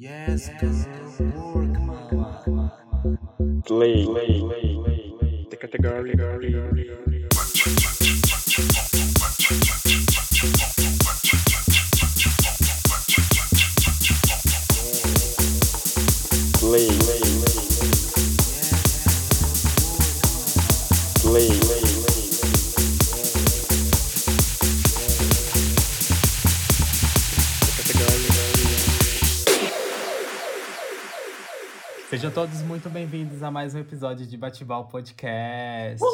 Yes, go work, mama. Play, play, play, play. The category. Play, play, play, Sejam todos muito bem-vindos a mais um episódio de Batibal Podcast.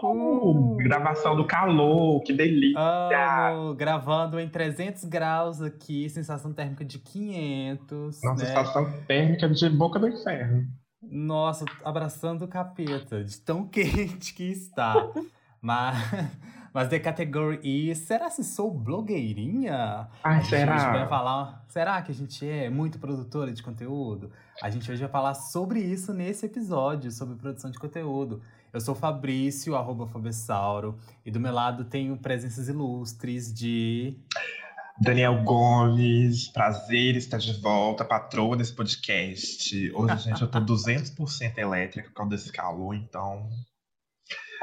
Uhul! Gravação do calor, que delícia! Amo, gravando em 300 graus aqui, sensação térmica de 500. Nossa, né? sensação térmica de boca do inferno. Nossa, abraçando o capeta, de tão quente que está. mas, mas The Category is, será que sou blogueirinha? Ai, A gente vai será? falar. Será que a gente é muito produtora de conteúdo? A gente hoje vai falar sobre isso nesse episódio, sobre produção de conteúdo. Eu sou Fabrício, arroba Fabessauro, e do meu lado tenho presenças ilustres de. Daniel Gomes, prazer estar de volta, patroa desse podcast. Hoje, gente, eu tô 200% elétrica por causa desse calor, então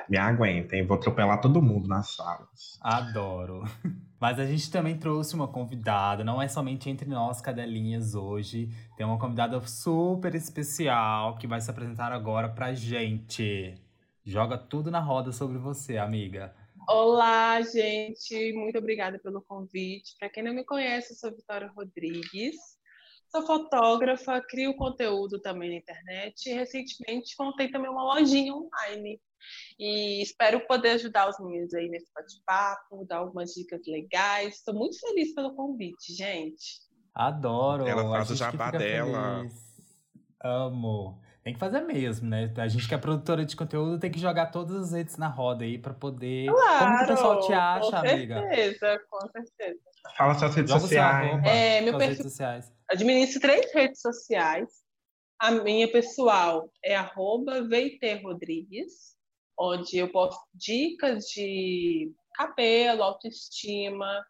me aguentem, vou atropelar todo mundo nas salas. Adoro. Mas a gente também trouxe uma convidada, não é somente entre nós cadelinhas hoje. Tem uma convidada super especial que vai se apresentar agora pra gente. Joga tudo na roda sobre você, amiga. Olá, gente. Muito obrigada pelo convite. Para quem não me conhece, eu sou Vitória Rodrigues. Sou fotógrafa, crio conteúdo também na internet e recentemente montei também uma lojinha online. E espero poder ajudar os meninos aí nesse bate-papo, dar algumas dicas legais. Estou muito feliz pelo convite, gente. Adoro. Ela faz o jabá dela. feliz. Amo. Tem que fazer mesmo, né? A gente que é produtora de conteúdo tem que jogar todas as redes na roda aí pra poder. Como que o pessoal te acha, com amiga? certeza, com certeza. Fala suas redes Joga sociais. arroba É, meu suas perfil- redes sociais. Administro três redes sociais. A minha pessoal é arroba Rodrigues, onde eu posto dicas de cabelo, autoestima.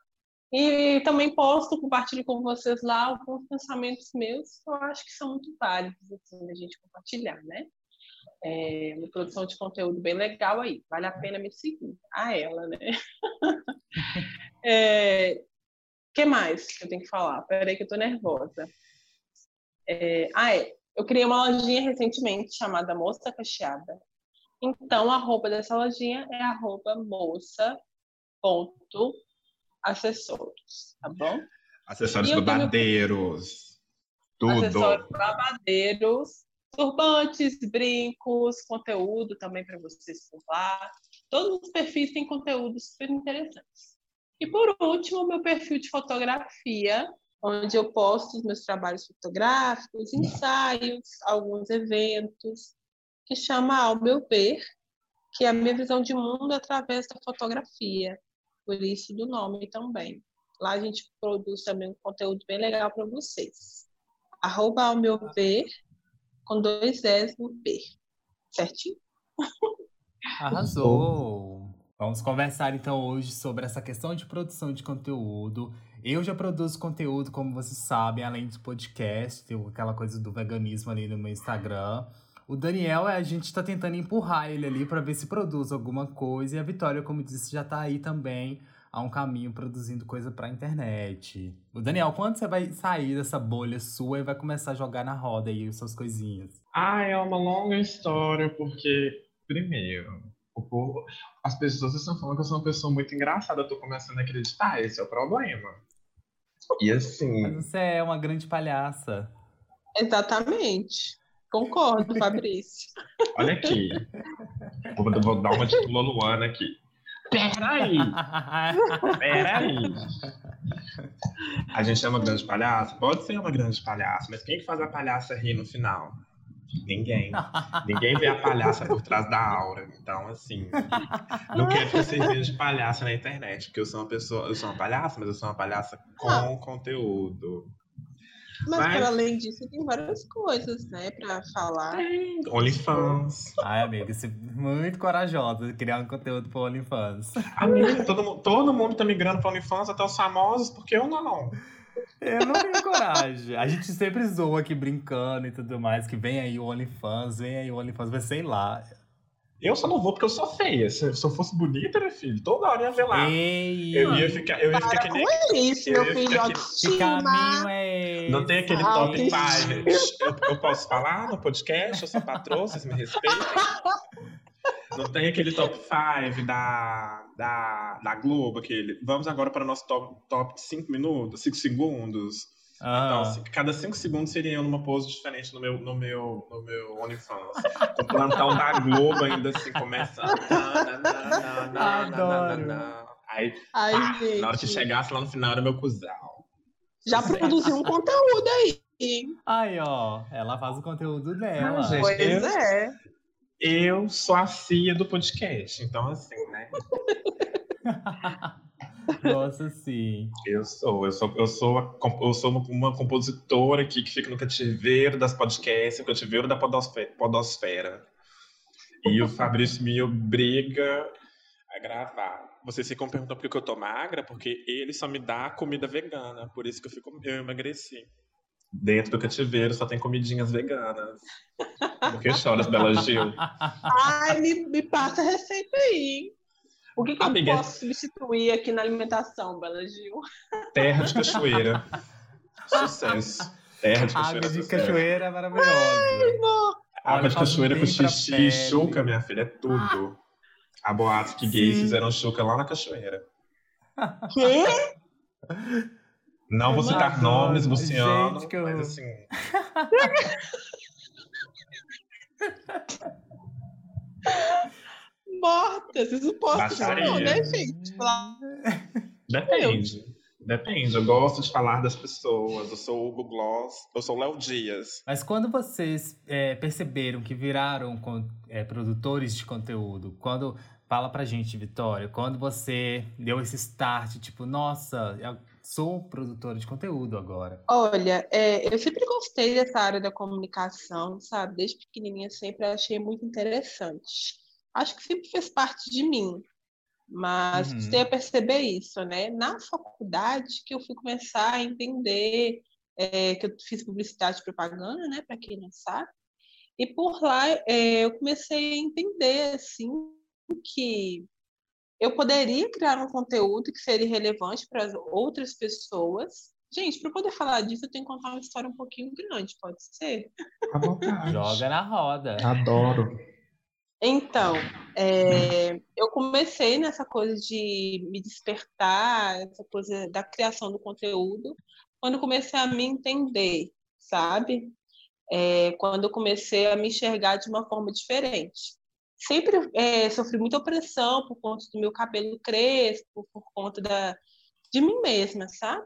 E também posto, compartilho com vocês lá alguns pensamentos meus que eu acho que são muito válidos assim, da gente compartilhar, né? É uma produção de conteúdo bem legal aí. Vale a pena me seguir. A ela, né? é, que mais que eu tenho que falar? Peraí que eu tô nervosa. É, ah, é. Eu criei uma lojinha recentemente chamada Moça Cacheada. Então, a roupa dessa lojinha é arroba moça.acessórios, tá bom? Acessórios tenho- babadeiros. Tudo. Acessórios babadeiros, turbantes, brincos, conteúdo também para vocês por lá. Todos os perfis têm conteúdos super interessantes. E por último, meu perfil de fotografia, onde eu posto os meus trabalhos fotográficos, ensaios, alguns eventos, que chama Ao Meu Ver, que é a minha visão de mundo através da fotografia. Por isso do nome também. Lá a gente produz também um conteúdo bem legal para vocês. Arroba ao meu ver, com dois S no B. Certinho? Arrasou! Vamos conversar então hoje sobre essa questão de produção de conteúdo. Eu já produzo conteúdo, como vocês sabem, além do podcast, tem aquela coisa do veganismo ali no meu Instagram. O Daniel, a gente tá tentando empurrar ele ali para ver se produz alguma coisa. E a Vitória, como disse, já tá aí também há um caminho produzindo coisa pra internet. O Daniel, quando você vai sair dessa bolha sua e vai começar a jogar na roda aí as suas coisinhas? Ah, é uma longa história, porque, primeiro, o povo, as pessoas estão falando que eu sou uma pessoa muito engraçada, eu tô começando a acreditar, esse é o problema. E Mas assim, você é uma grande palhaça. Exatamente. Concordo, Fabrício. olha aqui. Vou, vou dar uma de Luana aqui. Peraí, peraí. A gente é uma grande palhaça? Pode ser uma grande palhaça, mas quem que faz a palhaça rir no final? Ninguém. Ninguém vê a palhaça por trás da aura. Então, assim, não quero que vocês vejam de palhaça na internet, porque eu sou uma pessoa, eu sou uma palhaça, mas eu sou uma palhaça com conteúdo. Mas, Mas- para além disso, tem várias coisas, né, para falar. OnlyFans. Ai, amiga, você é muito corajosa de criar um conteúdo pro OnlyFans. Amiga, todo, todo mundo tá migrando para OnlyFans, até os famosos, porque eu não. Eu não tenho coragem. A gente sempre zoa aqui brincando e tudo mais, que vem aí o OnlyFans, vem aí o OnlyFans, mas sei lá. Eu só não vou porque eu sou feia. Se, se eu fosse bonita, né, filho? Toda hora ia ver lá. Ei, Eu ia ficar, eu ia ficar que nem. Com isso, eu meu filho, autoestima. caminho é esse? Não tem aquele top tem- 5. Eu, eu posso falar no podcast? Eu sou patroa, vocês me respeitam? Não tem aquele top 5 da, da, da Globo, aquele. Vamos agora para o nosso top, top 5 minutos, 5 segundos. Então, Ah, assim, cada 5 segundos seria eu numa pose diferente no meu, no meu, no meu OnlyFans. O plantão da Globo ainda assim começando. Adoro. Aí, Ai, gente. na hora que chegasse lá no final era meu cuzão. Já produziu um conteúdo aí. Aí, ó, ela faz o conteúdo dela. Ah, gente. Pois eu- é. Eu sou a CIA do podcast, então assim, né? Nossa, sim. Eu sou, eu sou, eu sou, a eu sou uma, uma compositora aqui que fica no cativeiro das podcasts, no cativeiro da podosfera. podosfera. E o Fabrício me obriga a gravar. Vocês ficam perguntando por que eu tô magra? Porque ele só me dá comida vegana, por isso que eu fico, eu emagreci. Dentro do cativeiro só tem comidinhas veganas. Por que choras, Bela Gil? Ai, me, me passa a receita aí. hein? O que, que Amiga. eu posso substituir aqui na alimentação, Bela Gil? Terra de cachoeira. Sucesso. Terra de cachoeira. Água de sucesso. cachoeira é maravilhosa. Água de cachoeira com xixi e chuca, minha filha, é tudo. A boato que gays Sim. fizeram chuca lá na cachoeira. Quê? Não vou citar nomes, gente, Luciano, que eu- mas assim. Morta. Vocês não podem Baixaria. não, né, gente? Depende. Depende. Eu gosto de falar das pessoas. Eu sou o Hugo Gloss, eu sou o Léo Dias. Mas quando vocês é, perceberam que viraram é, produtores de conteúdo, quando fala pra gente, Vitória, quando você deu esse start, tipo, nossa, eu sou produtora de conteúdo agora. Olha, é, eu sempre gostei dessa área da comunicação, sabe? Desde pequenininha sempre achei muito interessante. Acho que sempre fez parte de mim, mas Uhum. a perceber isso, né? Na faculdade que eu fui começar a entender é, que eu fiz publicidade e propaganda, né? Para quem não sabe. E por lá é, eu comecei a entender assim que eu poderia criar um conteúdo que seria relevante para as outras pessoas. Gente, para poder falar disso, eu tenho que contar uma história um pouquinho grande, pode ser? Joga na roda. Adoro. Então, é, eu comecei nessa coisa de me despertar, essa coisa da criação do conteúdo, quando comecei a me entender, sabe? É, quando eu comecei a me enxergar de uma forma diferente. Sempre é, sofri muita opressão por conta do meu cabelo crespo, por conta da, de mim mesma, sabe?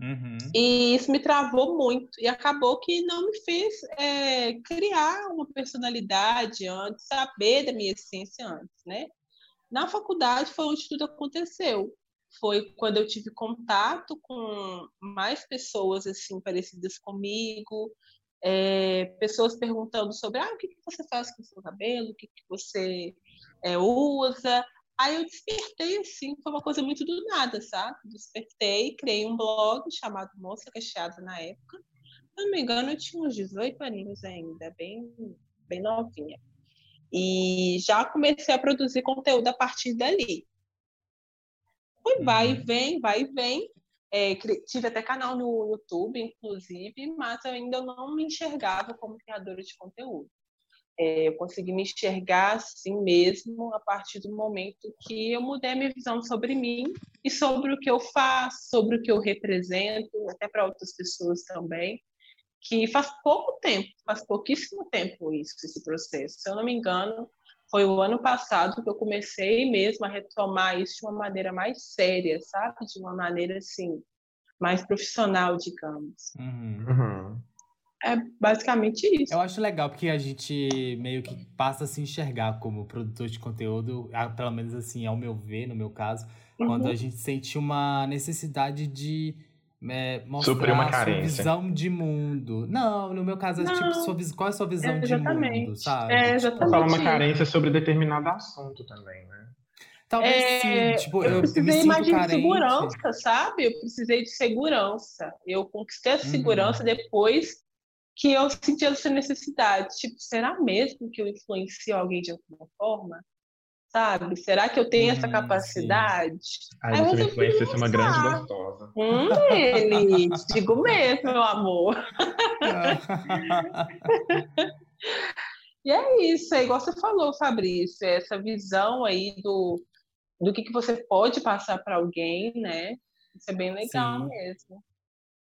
Uhum. E isso me travou muito. E acabou que não me fez é, criar uma personalidade antes, saber da minha essência antes, né? Na faculdade foi onde tudo aconteceu. Foi quando eu tive contato com mais pessoas assim parecidas comigo, é, pessoas perguntando sobre ah, o que, que você faz com o seu cabelo, o que, que você é, usa. Aí eu despertei assim, foi uma coisa muito do nada, sabe? Despertei, criei um blog chamado Moça Cacheada na época. Se não me engano, eu tinha uns 18 aninhos ainda, bem, bem novinha. E já comecei a produzir conteúdo a partir dali. Foi vai e vem, vai e vem. É, tive até canal no YouTube, inclusive, mas eu ainda não me enxergava como criadora de conteúdo. É, eu consegui me enxergar assim mesmo a partir do momento que eu mudei a minha visão sobre mim e sobre o que eu faço, sobre o que eu represento, até para outras pessoas também, que faz pouco tempo, faz pouquíssimo tempo isso, esse processo. Se eu não me engano, foi o ano passado que eu comecei mesmo a retomar isso de uma maneira mais séria, sabe? De uma maneira assim, mais profissional, digamos. Uhum. Uhum. É basicamente isso. Eu acho legal porque a gente meio que passa a se enxergar como produtor de conteúdo, pelo menos assim, ao meu ver, no meu caso, quando Uhum. a gente sente uma necessidade de é, mostrar Suprir uma a sua visão de mundo. Não, no meu caso, é tipo, Não. sua, vis- qual é a sua visão de Exatamente. mundo, sabe? É, Tipo, exatamente. Fala uma carência sobre determinado assunto também, né? Talvez É, sim. Tipo, eu eu, eu me precisei sinto mais de carente. segurança, sabe? Eu precisei de segurança. Eu conquistei a Uhum. segurança depois que eu senti essa necessidade. Tipo, será mesmo que eu influencio alguém de alguma forma? Sabe? Será que eu tenho essa Hum, capacidade? Aí Aí você a ser uma grande lançar. gostosa. Hum, ele, digo mesmo, meu amor. E é isso, é igual você falou, Fabrício, é essa visão aí do, do que, que você pode passar para alguém, né? Isso é bem legal Sim. mesmo.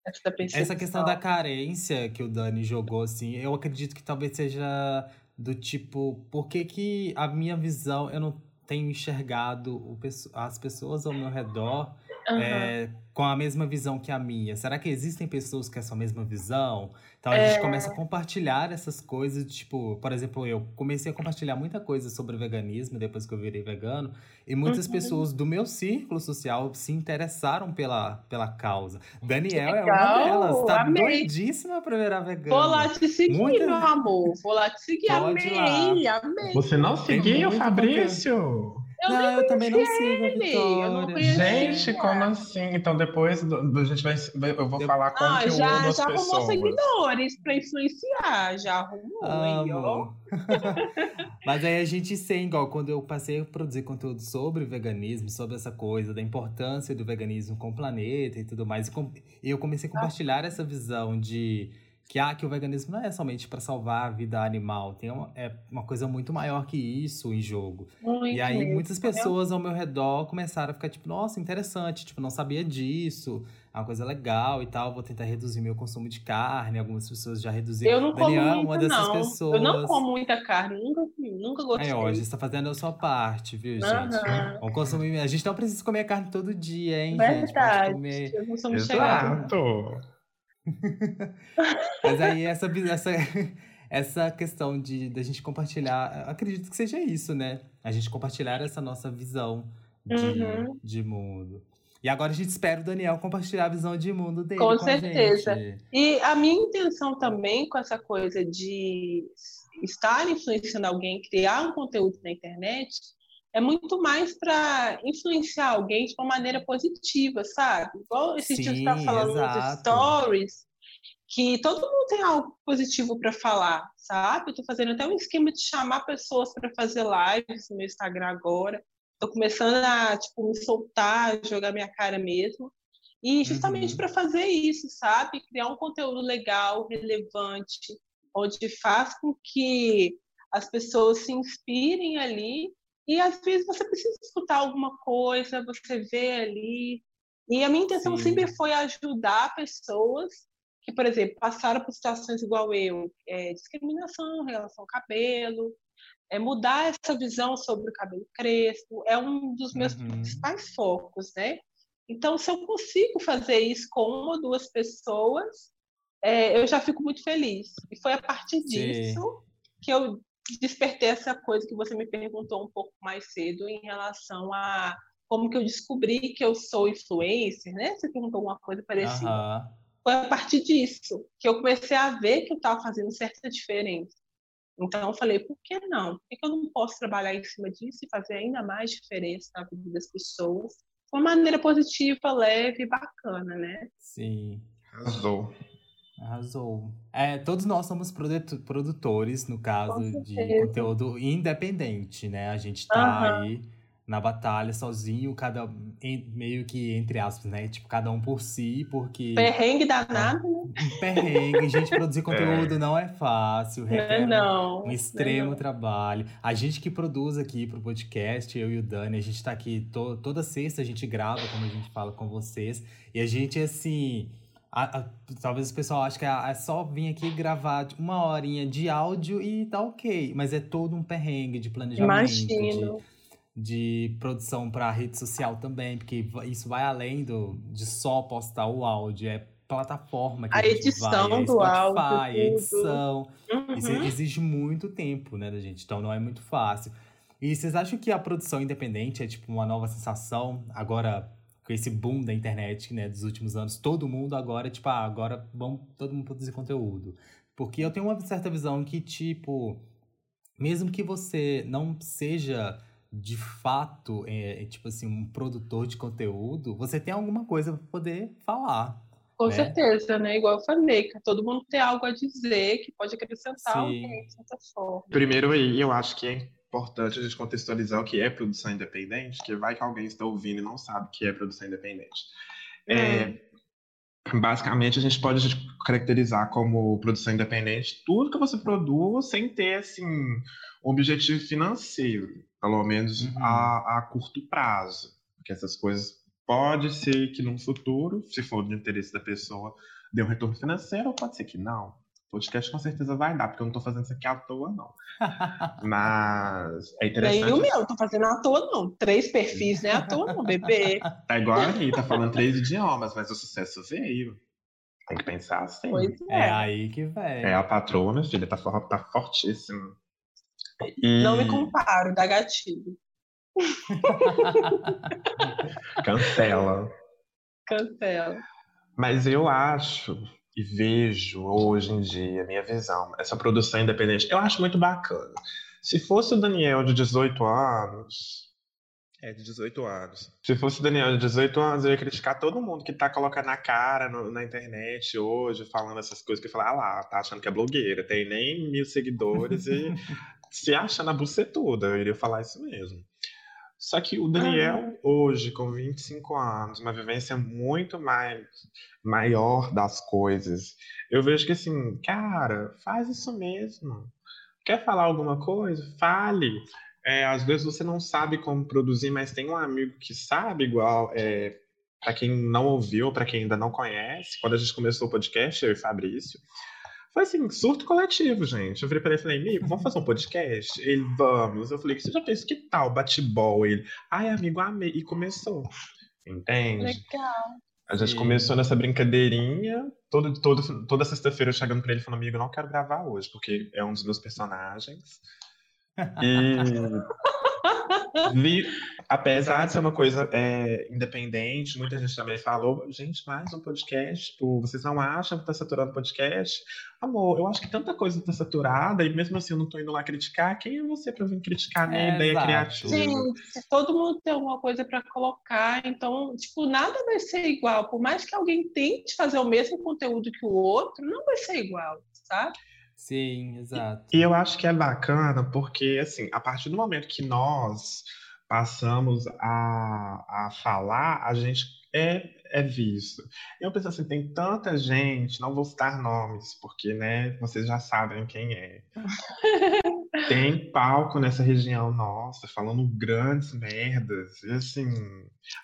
Essa, Essa questão da carência que o Dani jogou, assim, eu acredito que talvez seja do tipo, por que que a minha visão, eu não tenho enxergado o as pessoas ao meu redor Aham. é, com a mesma visão que a minha? Será que existem pessoas com essa mesma visão? Então a gente É. começa a compartilhar essas coisas, tipo, por exemplo, eu comecei a compartilhar muita coisa sobre veganismo depois que eu virei vegano, e muitas Uhum. pessoas do meu círculo social se interessaram pela, pela causa. Daniel é uma delas, tá amei. doidíssima pra virar vegana. Vou lá te seguir, Muita- meu amor. Vou lá te seguir. Pode ir amei, amei. Você não seguiu, Fabrício? Eu não, eu também não sigo ele, eu não. Gente, como assim? Então depois do, do- a gente vai, eu vou Eu- falar como Ah, já, já arrumou pessoas. seguidores para influenciar. Já arrumou aí, ó. Mas aí a gente sem, igual quando eu passei a produzir conteúdo sobre veganismo, sobre essa coisa da importância do veganismo com o planeta e tudo mais, e com- e eu comecei a compartilhar essa visão de que, ah, que o veganismo não é somente para salvar a vida animal, tem uma, é uma coisa muito maior que isso em jogo. Muito E aí mesmo. muitas pessoas ao meu redor começaram a ficar tipo, nossa, interessante, tipo, não sabia disso, é uma coisa legal e tal, vou tentar reduzir meu consumo de carne, algumas pessoas já reduziram. Eu não como Daniel é muita, uma dessas não. pessoas. Eu não como muita carne, nunca, nunca gostei. Aí, ó, a gente tá fazendo a sua parte, viu, gente? Vamos consumir. A gente não precisa comer carne todo dia, hein, gente? Pode Verdade. comer. Eu. Exato. Mas aí, essa, essa, essa questão de da gente compartilhar, acredito que seja isso, né? A gente compartilhar essa nossa visão de, Uhum. de mundo. E agora a gente espera o Daniel compartilhar a visão de mundo dele. Com Com, certeza. A. E a minha intenção também com essa coisa de estar influenciando alguém, criar um conteúdo na internet, é muito mais para influenciar alguém de uma maneira positiva, sabe? Igual esse dia estava falando nos exato. stories, que todo mundo tem algo positivo para falar, sabe? Eu estou fazendo até um esquema de chamar pessoas para fazer lives no meu Instagram agora. Estou começando a tipo, me soltar, jogar minha cara mesmo. E justamente Uhum. para fazer isso, sabe? Criar um conteúdo legal, relevante, onde faz com que as pessoas se inspirem ali. E às vezes você precisa escutar alguma coisa, você vê ali. E a minha intenção Sim. sempre foi ajudar pessoas que, por exemplo, passaram por situações igual eu, é, discriminação em relação ao cabelo, é mudar essa visão sobre o cabelo crespo, é um dos meus Uhum. principais focos, né? Então, se eu consigo fazer isso com uma ou duas pessoas, é, eu já fico muito feliz. E foi a partir Sim. disso que eu despertei essa coisa que você me perguntou um pouco mais cedo em relação a como que eu descobri que eu sou influencer, né? Você perguntou alguma coisa parecida. Aham. Foi a partir disso que eu comecei a ver que eu estava fazendo certa diferença. Então eu falei, por que não? Por que eu não posso trabalhar em cima disso e fazer ainda mais diferença na vida das pessoas? De uma maneira positiva, leve e bacana, né? Sim. Arrasou. Arrasou. É, todos nós somos produ- produtores, no caso de conteúdo independente, né? A gente tá Aham. aí na batalha sozinho, cada em- meio que entre aspas, né? Tipo, cada um por si, porque Perrengue danado, né? um perrengue, gente, produzir conteúdo não é fácil, Não é requer um- não. um extremo Não é trabalho. A gente que produz aqui pro podcast, eu e o Dani, a gente tá aqui to- toda sexta, a gente grava, como a gente fala com vocês. E a gente, assim. A- a- talvez o pessoal ache que é, é só vir aqui gravar de uma horinha de áudio e tá ok. Mas é todo um perrengue de planejamento, de, Imagino. de produção para rede social também, porque isso vai além do, de só postar o áudio, é plataforma que a, A edição vai, é do Spotify, áudio, a edição. Isso Uhum. exige muito tempo, né, da gente? Então não é muito fácil. E vocês acham que a produção independente é tipo uma nova sensação? Agora, com esse boom da internet, né, dos últimos anos, todo mundo agora, tipo, ah, agora vamos todo mundo produzir conteúdo. Porque eu tenho uma certa visão que, tipo, mesmo que você não seja de fato é, é, tipo assim um produtor de conteúdo, você tem alguma coisa para poder falar. Com né? certeza, né? Igual eu falei, que todo mundo tem algo a dizer que pode acrescentar Sim. alguém de certa forma. Primeiro aí, eu acho que é importante a gente contextualizar o que é produção independente, que vai que alguém está ouvindo e não sabe o que é produção independente. É, basicamente, a gente pode caracterizar como produção independente tudo que você produz sem ter, assim, um objetivo financeiro, pelo menos Uhum. a, a curto prazo. Porque essas coisas pode ser que no futuro, se for do interesse da pessoa, dê um retorno financeiro, ou pode ser que não. Podcast com certeza vai dar, porque eu não tô fazendo isso aqui à toa, não. Mas é Nem interessante. o meu, tô fazendo à toa, não. Três perfis, não é à toa, não, bebê. Tá igual a Anitta, falando três idiomas, mas o sucesso veio. Tem que pensar assim. Pois É é. aí que vem. É a patroa, minha filha, tá, for, tá fortíssima. E Não me comparo, dá gatilho. cancela. Cancela. Mas eu acho e vejo hoje em dia, minha visão, essa produção independente, eu acho muito bacana. Se fosse o Daniel de 18 anos. É, de 18 anos. Se fosse o Daniel de 18 anos, eu ia criticar todo mundo que tá colocando a cara no- na internet hoje, falando essas coisas, que fala, ah lá, tá achando que é blogueira, tem nem mil seguidores e se acha na bucetuda. Eu iria falar isso mesmo. Só que o Daniel, hoje, com 25 anos, uma vivência muito mais maior das coisas, eu vejo que assim, cara, faz isso mesmo. Quer falar alguma coisa? Fale. É, às vezes você não sabe como produzir, mas tem um amigo que sabe, igual. É, para quem não ouviu, para quem ainda não conhece, quando a gente começou o podcast, eu e Fabrício, foi assim, surto coletivo, gente. Eu virei pra ele e falei, amigo, vamos fazer um podcast? Ele, vamos. Eu falei, você já fez que tal? Bate-bol. Ele, ai, amigo, amei. E começou. Entende? Legal. A gente Sim. começou nessa brincadeirinha. Todo, todo, toda sexta-feira eu chegando pra ele falando, amigo, eu não quero gravar hoje, porque é um dos meus personagens. E vi, apesar de ser uma coisa é, independente, muita gente também falou, gente, mais um podcast, tipo, vocês não acham que tá saturando o podcast? Amor, eu acho que tanta coisa tá saturada, e mesmo assim eu não tô indo lá criticar, quem é você pra vir criticar a minha É, ideia exato. criativa? Gente, todo mundo tem alguma coisa para colocar, então, tipo, nada vai ser igual. Por mais que alguém tente fazer o mesmo conteúdo que o outro, não vai ser igual, sabe? Sim, exato. E eu acho que é bacana porque, assim, a partir do momento que nós passamos a, a falar, a gente é, é visto. Eu penso assim, tem tanta gente, não vou citar nomes, porque, né, vocês já sabem quem é. Tem palco nessa região nossa, falando grandes merdas, e assim,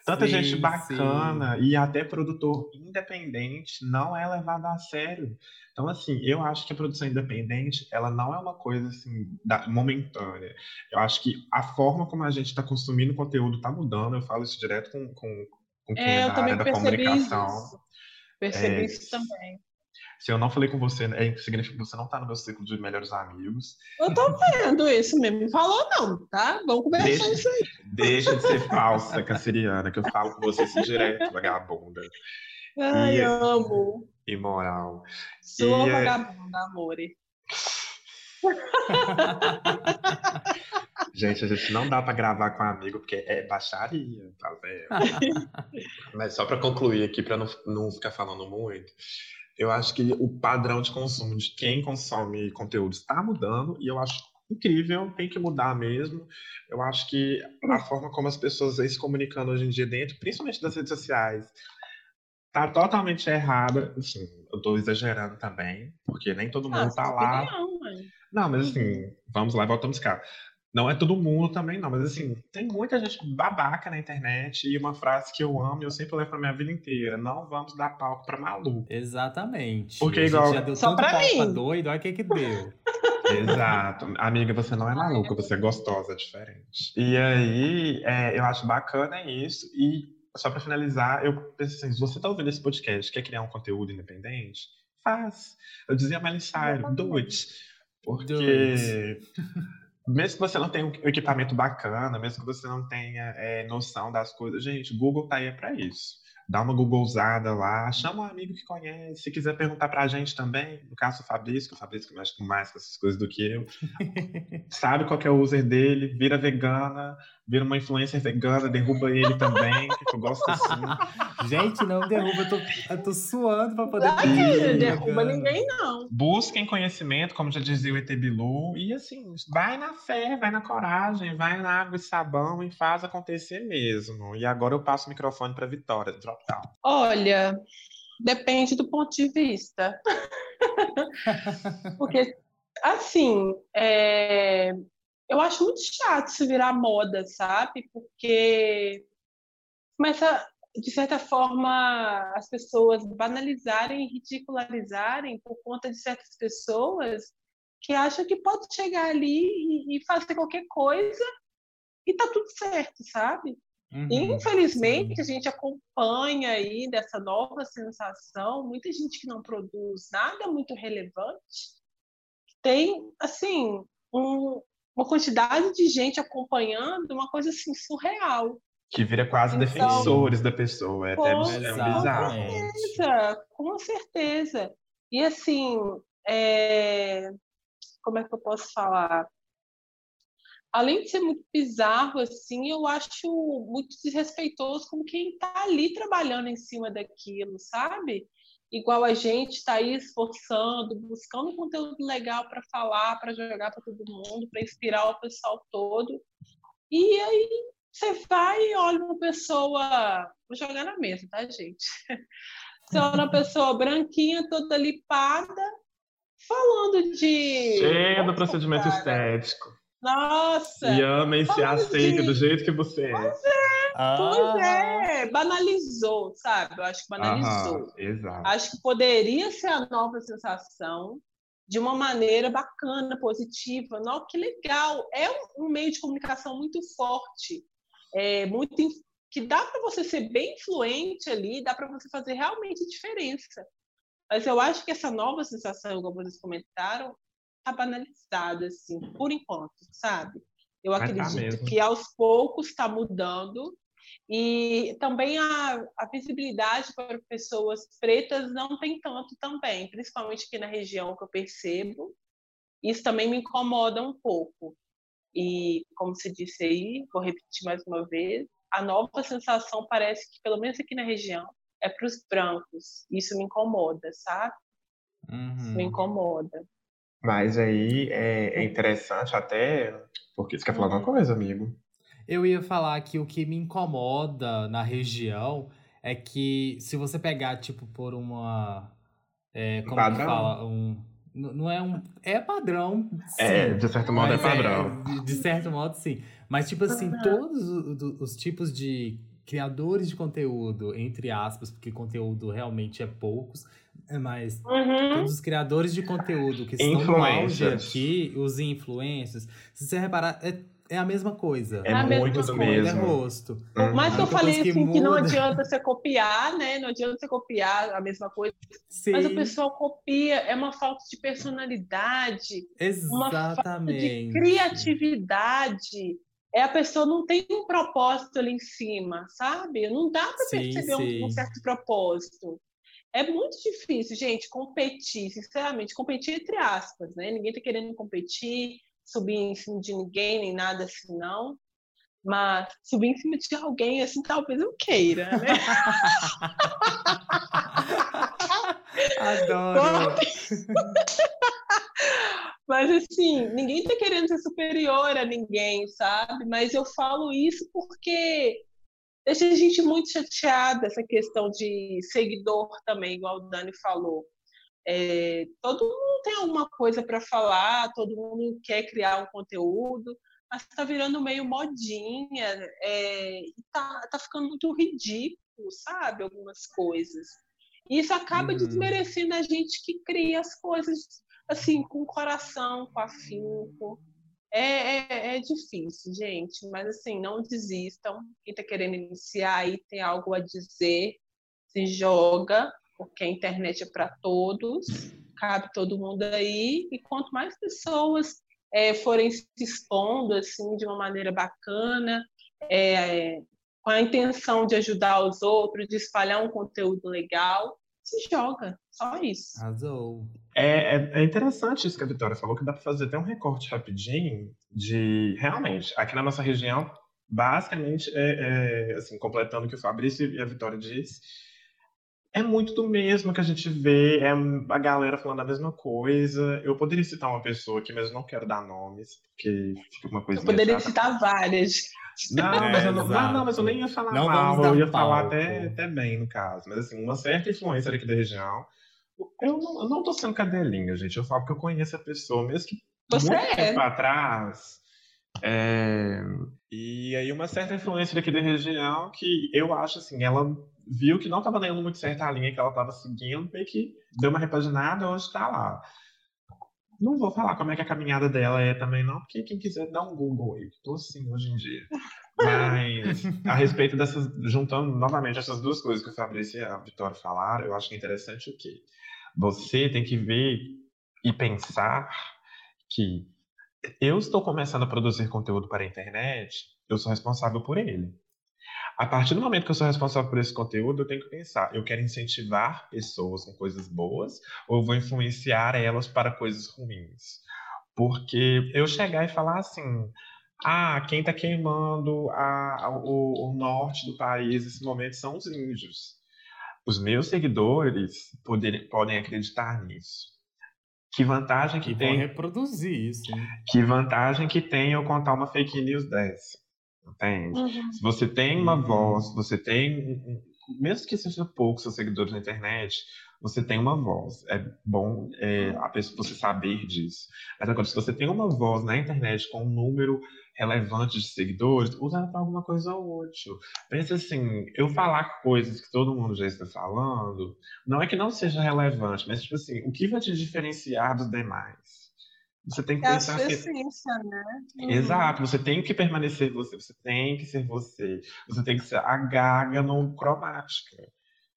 tanta Sim, gente sim. bacana e até produtor independente não é levado a sério. Então, assim, eu acho que a produção independente, ela não é uma coisa, assim, da- momentânea. Eu acho que a forma como a gente está consumindo conteúdo está mudando. Eu falo isso direto com, com, com quem é, É, eu da também área da comunicação. isso. Percebi É, isso também. Se eu não falei com você, é, significa que você não está no meu ciclo de melhores amigos. Eu tô vendo isso mesmo. Não falou, não, tá? Vamos conversar Deixa, isso aí. deixa de ser falsa, canceriana, que eu falo com você assim direto, vagabunda. Ai, E- amo. Imoral. Sou E, é- vagabunda, amore. Gente, a gente não dá pra gravar com amigo porque é baixaria, tá vendo? Mas só pra concluir aqui, pra não, não ficar falando muito, eu acho que o padrão de consumo de quem consome conteúdo está mudando e eu acho incrível, tem que mudar mesmo. Eu acho que a forma como as pessoas vêm se comunicando hoje em dia dentro, principalmente das redes sociais, tá totalmente errada. Assim, eu tô exagerando também, porque nem todo mundo Ah, tá sua lá. opinião, mãe. Não, mas assim, vamos lá, voltamos cá. Não é todo mundo também, não, mas assim, tem muita gente babaca na internet e uma frase que eu amo e eu sempre levo pra minha vida inteira: não vamos dar palco pra maluco. Exatamente. Porque a gente igual- já deu Só tanto pra pau pra mim. doido, olha o que que deu. Exato. Amiga, você não é maluca, você é gostosa, é diferente. E aí, é, eu acho bacana isso. E só pra finalizar, eu penso assim: se você tá ouvindo esse podcast quer criar um conteúdo independente, faz. Eu dizia a Miley Cyrus, do it. Porque. Do it. Mesmo que você não tenha um equipamento bacana, mesmo que você não tenha é, noção das coisas, gente, Google tá aí pra isso. Dá uma googlezada lá, chama um amigo que conhece, se quiser perguntar pra gente também, no caso o Fabrício, que o Fabrício mexe mais com essas coisas do que eu, sabe qual que é o user dele, vira vegana, vira uma influencer vegana, derruba ele também, que eu gosto assim. Gente, não derruba, eu tô, eu tô suando pra poder... Ai, pedir derruba ninguém, não. Busquem conhecimento, como já dizia o ET Bilu, e assim, vai na fé, vai na coragem, vai na água e sabão e faz acontecer mesmo. E agora eu passo o microfone para Vitória, drop down. Olha, depende do ponto de vista. Porque, assim, é, eu acho muito chato se virar moda, sabe? Porque começa, de certa forma, as pessoas banalizarem, ridicularizarem por conta de certas pessoas que acham que pode chegar ali e, e fazer qualquer coisa e tá tudo certo, sabe? Uhum, Infelizmente, a gente acompanha aí dessa nova sensação, muita gente que não produz nada muito relevante, tem, assim, um- uma quantidade de gente acompanhando, uma coisa assim surreal. Que vira quase Então- defensores da pessoa, é até Com é bizarro. Certeza, com certeza. E assim, é, como é que eu posso falar? Além de ser muito bizarro, assim, eu acho muito desrespeitoso com quem está ali trabalhando em cima daquilo, sabe? Igual a gente está aí esforçando, buscando conteúdo legal para falar, para jogar para todo mundo, para inspirar o pessoal todo. E aí você vai e olha uma pessoa. Vou jogar na mesa, tá, gente? Você olha uma pessoa branquinha, toda lipada, falando de. Cheia do procedimento estético. Nossa! E ama e se aceita do jeito que você é. Pois Ah, é, banalizou, sabe? Eu acho que banalizou. Aham, exato. Acho que poderia ser a nova sensação de uma maneira bacana, positiva. Não, que legal! É um, meio de comunicação muito forte, é muito que dá para você ser bem influente ali, dá para você fazer realmente diferença. Mas eu acho que essa nova sensação, como vocês comentaram, está banalizada, assim, por enquanto, sabe? Eu Mas tá acredito mesmo. que aos poucos está mudando e também a, a visibilidade para pessoas pretas não tem tanto também, principalmente aqui na região que eu percebo. Isso também me incomoda um pouco. E, como se disse aí, vou repetir mais uma vez, a nova sensação parece que, pelo menos aqui na região, é para os brancos. Isso me incomoda, sabe? Isso me uhum. incomoda. Mas aí é, é interessante até. Porque você quer falar alguma coisa, amigo? Eu ia falar que o que me incomoda na região é que se você pegar, tipo, por uma. é, como que Padrão. fala? Um, não é um. É padrão. Sim, É, de certo modo é mas padrão. de- de certo modo, sim. Mas, tipo assim, todos o- do- os tipos de criadores de conteúdo, entre aspas, porque conteúdo realmente é poucos, é, mas Uhum. todos os criadores de conteúdo que estão no auge aqui, os influencers, se você reparar, é, é a mesma coisa. É a mesma muito do Cor, é mesmo. rosto. Por mais que eu falei que assim, que não adianta você copiar, né? Não adianta você copiar a mesma coisa. Sim, Mas o pessoal copia, é uma falta de personalidade, uma falta de exatamente. criatividade. É a pessoa não tem um propósito ali em cima, sabe? Não dá para Sim, perceber um- sim. um certo propósito. É muito difícil, gente, competir, sinceramente, competir entre aspas, né? Ninguém tá querendo competir, subir em cima de ninguém, nem nada assim, não. Mas subir em cima de alguém, assim, talvez eu queira, né? Adoro. Mas assim, ninguém tá querendo ser superior a ninguém, sabe? Mas eu falo isso porque deixa a gente muito chateada essa questão de seguidor também, igual o Dani falou. É, todo mundo tem alguma coisa para falar, todo mundo quer criar um conteúdo, mas está virando meio modinha, é, e tá, tá ficando muito ridículo, sabe? Algumas coisas. E isso acaba Uhum. desmerecendo a gente que cria as coisas assim, com coração, com afinco. É, é, é difícil, gente, mas assim, não desistam. Quem está querendo iniciar aí tem algo a dizer, se joga, porque a internet é para todos, cabe todo mundo aí, e quanto mais pessoas é, forem se expondo assim de uma maneira bacana, é, com a intenção de ajudar os outros, de espalhar um conteúdo legal, se joga. Só isso. Arrasou. É, é, é interessante isso que a Vitória falou, que dá para fazer até um recorte rapidinho de realmente, aqui na nossa região, basicamente, é, é, assim, completando o que o Fabrício e a Vitória disse, é muito do mesmo que a gente vê, é a galera falando a mesma coisa. Eu poderia citar uma pessoa aqui, mas não quero dar nomes, porque fica uma coisa. Eu poderia citar várias. Não, É, mas eu não, não, não, mas eu nem ia falar Não mal, eu ia falar até, até bem, no caso. Mas assim, uma certa influência aqui da região. Eu não, eu não tô sendo cadelinha, gente. Eu falo que eu conheço a pessoa, mesmo que Você muito é. tempo atrás. é, E aí uma certa influência daqui da região que eu acho assim, ela viu que não estava dando muito certo a linha que ela estava seguindo, meio que deu uma repaginada, hoje está lá. Não vou falar como é que a caminhada dela é também não, porque quem quiser dá um Google aí, tô assim hoje em dia. Mas a respeito dessas, juntando novamente essas duas coisas que o Fabrício e a Vitória falaram, eu acho que é interessante o quê? Você tem que ver e pensar que eu estou começando a produzir conteúdo para a internet, eu sou responsável por ele. A partir do momento que eu sou responsável por esse conteúdo, eu tenho que pensar: eu quero incentivar pessoas com coisas boas ou vou influenciar elas para coisas ruins? Porque eu chegar e falar assim: ah, quem está queimando a- a- o, o norte do país nesse momento são os índios. Os meus seguidores poderem- podem acreditar nisso. Que vantagem que E vão tem reproduzir isso. hein? que vantagem que tem eu contar uma fake news dessa? Entende? Uhum. Se você tem uma Uhum. voz, você tem, mesmo que seja pouco seus seguidores na internet, você tem uma voz. É bom é, a pessoa, você saber disso. Mas agora, se você tem uma voz na internet com um número relevante de seguidores, usa ela para alguma coisa útil. Pensa assim, eu falar coisas que todo mundo já está falando, não é que não seja relevante, mas tipo assim, o que vai te diferenciar dos demais? Você tem que É a pensar sua que essência, né? Uhum. Exato, você tem que permanecer você, você tem que ser você, você tem que ser a gaga não cromática.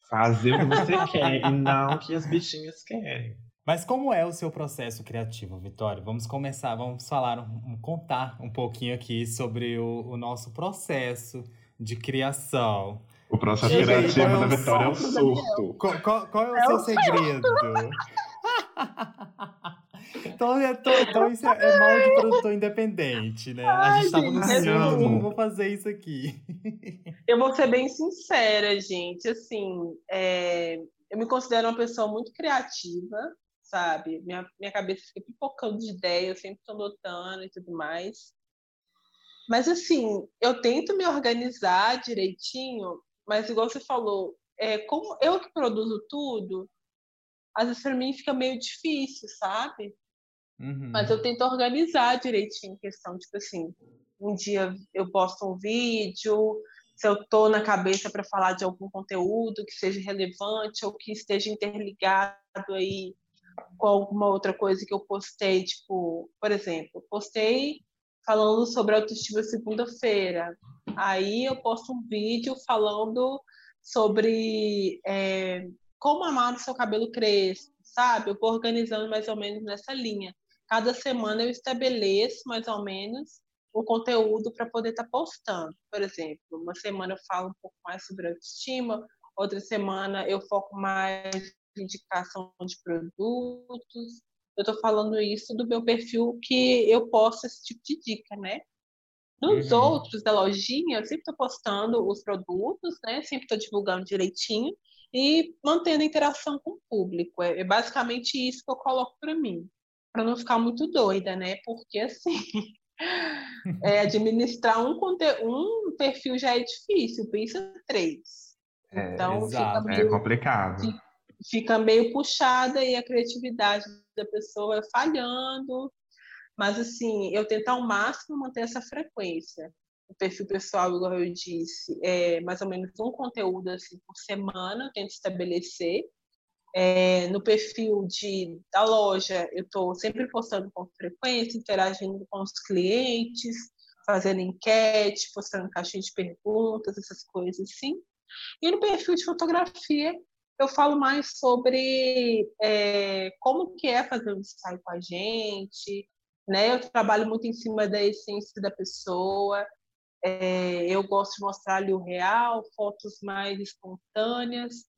Fazer o que você quer e não o que as bichinhas querem. Mas como é o seu processo criativo, Vitória? Vamos começar, vamos falar, um- um- contar um pouquinho aqui sobre o, o nosso processo de criação. O processo criativo é da Vitória é o surto, surto. Qual, qual- qual é o É seu o segredo? Então, é- então- então isso é, é mal de produtor independente, né? a Ai, gente tava anunciando, assim- vamos vou fazer isso aqui. Eu vou ser bem sincera, gente. Assim, é, eu me considero uma pessoa muito criativa, sabe? Minha, minha cabeça fica pipocando de ideia, eu sempre estou anotando e tudo mais. Mas, assim, eu tento me organizar direitinho, mas, igual você falou, é, como eu que produzo tudo, às vezes para mim fica meio difícil, sabe? Uhum. Mas eu tento organizar direitinho a questão, tipo assim, um dia eu posto um vídeo, se eu tô na cabeça para falar de algum conteúdo que seja relevante ou que esteja interligado aí com alguma outra coisa que eu postei, tipo, por exemplo, postei falando sobre autoestima segunda-feira. Aí eu posto um vídeo falando sobre é, como amar o seu cabelo crespo, sabe? Eu vou organizando mais ou menos nessa linha. Cada semana eu estabeleço mais ou menos o conteúdo para poder estar postando. Por exemplo, uma semana eu falo um pouco mais sobre autoestima, outra semana eu foco mais em indicação de produtos. Eu estou falando isso do meu perfil que eu posto esse tipo de dica, né? Nos Uhum. outros da lojinha, eu sempre estou postando os produtos, né? Sempre estou divulgando direitinho e mantendo a interação com o público. É, é basicamente isso que eu coloco para mim, para não ficar muito doida, né? Porque assim, é, administrar um, um perfil já é difícil, pensa três. É, Então exato. fica É meio, complicado. fica meio puxada e a criatividade da pessoa vai falhando. Mas assim, eu tento ao máximo manter essa frequência. O perfil pessoal, igual eu disse, é mais ou menos um conteúdo assim por semana, eu tento estabelecer. É, no perfil de, da loja, eu estou sempre postando com frequência, interagindo com os clientes, fazendo enquete, postando caixinha de perguntas, essas coisas assim. E no perfil de fotografia, eu falo mais sobre é, como que é fazer um ensaio com a gente, né? Eu trabalho muito em cima da essência da pessoa. É, eu gosto de mostrar ali o real, fotos mais espontâneas.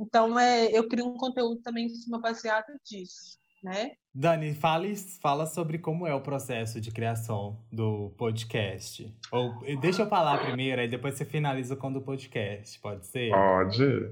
Então, é, eu crio um conteúdo também em cima baseado disso, né? Dani, fale, fala sobre como é o processo de criação do podcast. Ou deixa eu falar primeiro, aí depois você finaliza com o do podcast, pode ser? Pode.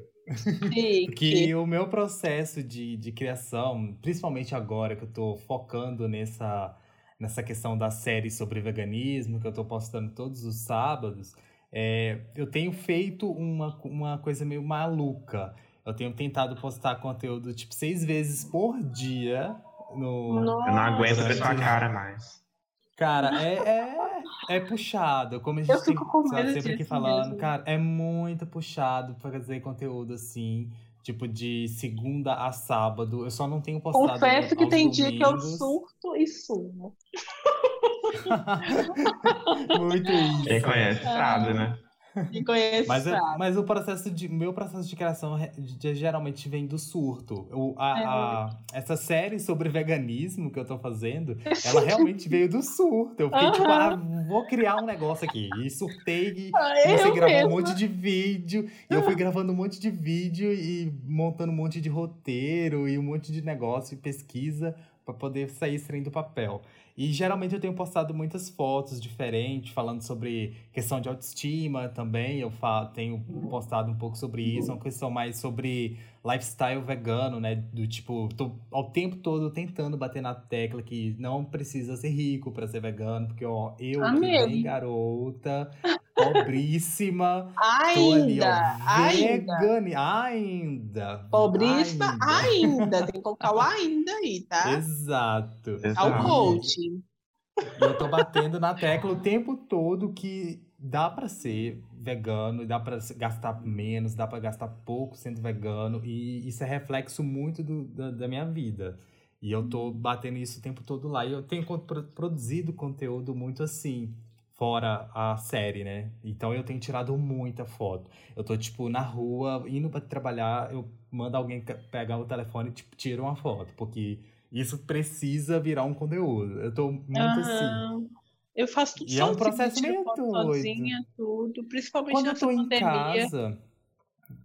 Porque o meu processo de, de criação, principalmente agora que eu tô focando nessa, nessa questão da série sobre veganismo, que eu tô postando todos os sábados, é, eu tenho feito uma, uma coisa meio maluca. Eu tenho tentado postar conteúdo tipo seis vezes por dia no. Eu não aguento ver sua cara mais. Cara, é, é, é puxado. Como a gente Eu tem, fico com medo sempre aqui falando, mesmo. cara, é muito puxado pra fazer conteúdo assim. Tipo, de segunda a sábado. Eu só não tenho postado. Confesso que tem dia que eu domingos. surto e sumo. muito isso. Quem conhece sabe, né? Me conhece, Mas, é- mas o processo de meu processo de criação de- geralmente vem do surto. O, a, É. a- essa série sobre veganismo que eu tô fazendo, ela realmente veio do surto. Eu fiquei tipo, ah, vou criar um negócio aqui. E surtei e Ah, comecei a gravar um monte de vídeo. E eu fui gravando um monte de vídeo e montando um monte de roteiro e um monte de negócio e pesquisa pra poder sair isso do papel. E geralmente eu tenho postado muitas fotos diferentes, falando sobre questão de autoestima também. Eu tenho postado um pouco sobre isso, uma questão mais sobre lifestyle vegano, né? Do tipo, tô ao tempo todo tentando bater na tecla que não precisa ser rico para ser vegano, porque ó, eu que Amei. bem garota, pobríssima, tô ali, Ainda, ó, ainda. vegane, ainda. Pobríssima, ainda. ainda. Tem que colocar o ainda aí, tá? Exato. Ao Exato. coach. E eu tô batendo na tecla o tempo todo que dá pra ser vegano, dá se- gastar menos, dá pra gastar pouco sendo vegano, e isso é reflexo muito do- da, da minha vida. E eu tô batendo isso o tempo todo lá. E eu tenho produzido conteúdo muito assim, fora a série, né? Então eu tenho tirado muita foto. Eu tô, tipo, na rua, indo pra trabalhar, eu mando alguém pegar o telefone e, tipo, tira uma foto, porque isso precisa virar um conteúdo. Eu tô muito assim. Eu faço tudo E é um sozinha, processo meio doido. sozinha, tudo. Principalmente Quando eu nessa tô em pandemia. casa,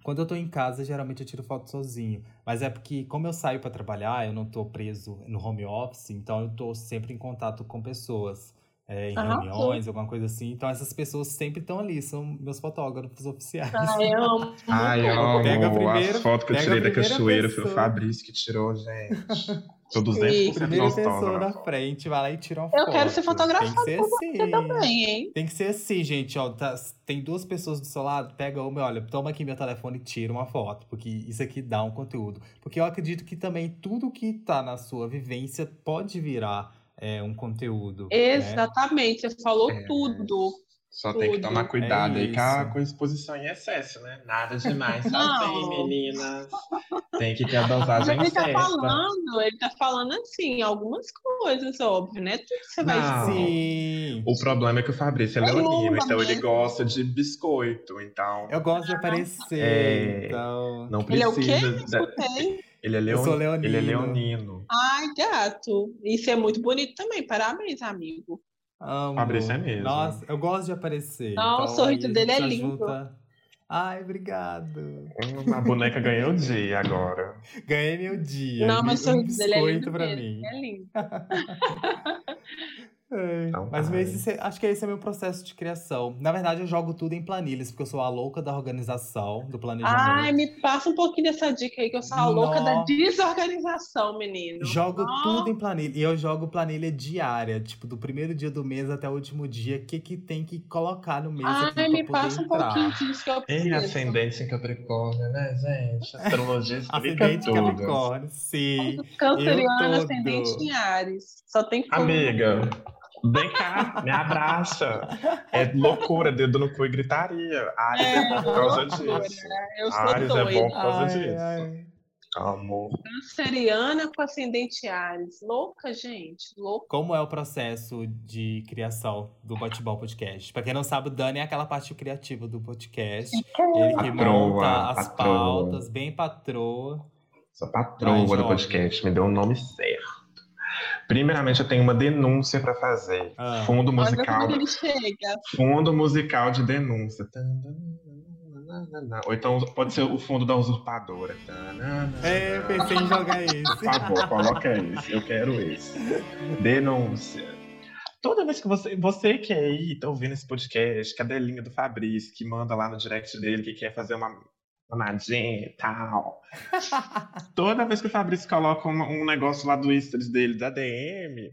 quando eu tô em casa, geralmente eu tiro foto sozinho. Mas é porque, como eu saio pra trabalhar, eu não tô preso no home office, então eu tô sempre em contato com pessoas. É, em reuniões, alguma coisa assim. Então essas pessoas sempre estão ali, são meus fotógrafos oficiais. Ah, eu amo. Ai, eu Pega amo primeiro- as fotos que eu pega tirei a da primeira cachoeira. Foi o pessoa. Fabrício que tirou, gente. Tô 200% Primeira pessoa na frente, vai lá e tira uma Eu foto. quero ser fotografada Tem que ser assim. Também, hein? Tem que ser assim, gente, ó. tá- tem duas pessoas do seu lado, pega uma e olha, toma aqui meu telefone e tira uma foto, porque isso aqui dá um conteúdo. Porque eu acredito que também tudo que tá na sua vivência pode virar é, um conteúdo. né? Exatamente, você falou É. tudo. Só tem que Tudo. tomar cuidado É aí com a, exposição em excesso, né? Nada demais. Não. Assim, meninas. Tem que ter a Mas dosagem ele tá certa. falando, ele tá falando assim, algumas coisas, óbvio, né? Tudo que você vai Não. dizer. Sim. O problema é que o Fabrício é É leonino, então ele gosta de biscoito. Então, Eu gosto de aparecer, É. então. não Ele é o quê? precisa. Ele é, Eu leon... sou leonino. ele é leonino. Ai, gato. Isso é muito bonito também. Parabéns, amigo. Amo. Fabrício é mesmo. Nossa, eu gosto de aparecer. Não, o então sorriso aí a dele é lindo. junta- Ai, obrigado. Hum, A boneca ganhou o dia agora. Ganhei meu dia. Não, mas o um sorriso dele é lindo pra mesmo. mim. É lindo. É, Então mas tá. esse, acho que esse é meu processo de criação. Na verdade, eu jogo tudo em planilhas, porque eu sou a louca da organização, do planejamento. Ai, me passa um pouquinho dessa dica aí, que eu sou a louca da desorganização, menino. Jogo tudo em planilha. E eu jogo planilha diária, tipo, do primeiro dia do mês até o último dia, o que, que tem que colocar no mês aqui Ai, me poder passa um entrar. pouquinho disso que eu Ele preciso. ascendente em Capricórnio, né, gente? Astrologia explica Acidente tudo. Capricórnio, sim. Canceriano, ascendente em Ares. Só tem fogo. Amiga, vem cá, me abraça. É loucura, dedo no cu e gritaria. Ares é, bom por causa loucura. disso. Eu sou Ares é bom por causa Ai, disso. ai. Amor. Canceriana com ascendente Ares. Louca, gente. Louca. Como é o processo de criação do Bate-Ball Podcast? Pra quem não sabe, o Dani é aquela parte criativa do podcast. Ele que Patroa, monta as patroa. pautas, bem patroa. Sou patroa Ai, do podcast, me deu o nome certo. Primeiramente, eu tenho uma denúncia para fazer. Ah. Fundo Olha musical. quando ele chega. Fundo musical de denúncia. Ou então pode ser o fundo da usurpadora. É, eu pensei em jogar Por esse. favor, coloca esse. Eu quero esse. Denúncia. Toda vez que você, você que é aí, tá ouvindo esse podcast, cadelinha do Fabrício, que manda lá no direct dele que quer fazer uma mamadinha e tal. Toda vez que o Fabrício coloca um, um negócio lá do Istris dele, da DM,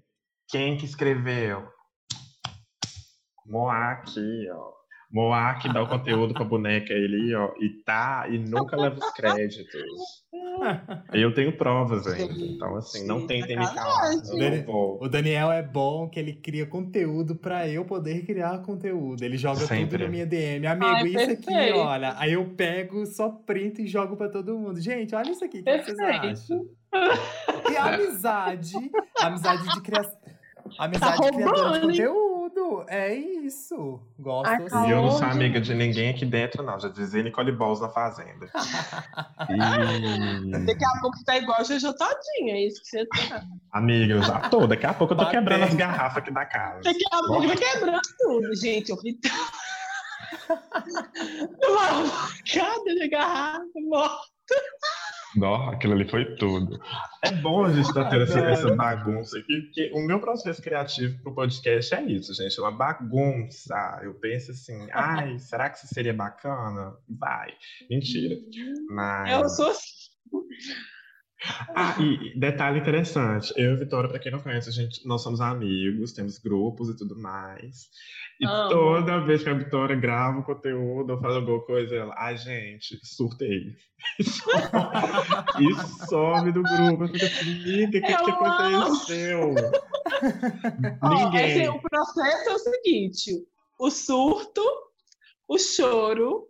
quem que escreveu? Moá aqui, ó. Moá que dá o conteúdo pra boneca ele, ó, e tá, e nunca leva os créditos. Eu tenho provas ainda, então assim, não Gente, tentem me calar. O Daniel é bom que ele cria conteúdo pra eu poder criar conteúdo. Ele joga Sempre. tudo na minha DM. Amigo, Ai, isso aqui, olha. Aí eu pego, só printo e jogo pra todo mundo. Gente, olha isso aqui. O que vocês acham? E a amizade, a amizade de criação. Amizade Tá de criador de roubando, É isso. Gosto Ai, assim. E eu não sou amiga de ninguém aqui dentro, não. Já dizia Nicole Balls na Fazenda. E... Daqui a pouco tá igual a Jojo Todinha, é isso que você tá. Amiga, eu já tô. Daqui a pouco eu tô Bater. quebrando as garrafas aqui da casa. Daqui a pouco tá quebrando tudo, gente. Eu ri Uma facada de garrafa, morta. Não, aquilo ali foi tudo. É bom a gente estar tendo essa, essa bagunça aqui, porque o meu processo criativo pro podcast é isso, gente. É uma bagunça. Eu penso assim, ai, será que isso seria bacana? Vai. Mentira. Mas. Eu sou assim. Ah, e detalhe interessante, eu e Vitória, pra quem não conhece, a gente, nós somos amigos, temos grupos e tudo mais. E toda vez que a Vitória grava o conteúdo ou faz alguma coisa, ela, ai gente, surtei. E some do grupo. Eu fico assim, amiga, o que, que aconteceu? Ninguém. esse- o processo é o seguinte: o surto, o choro,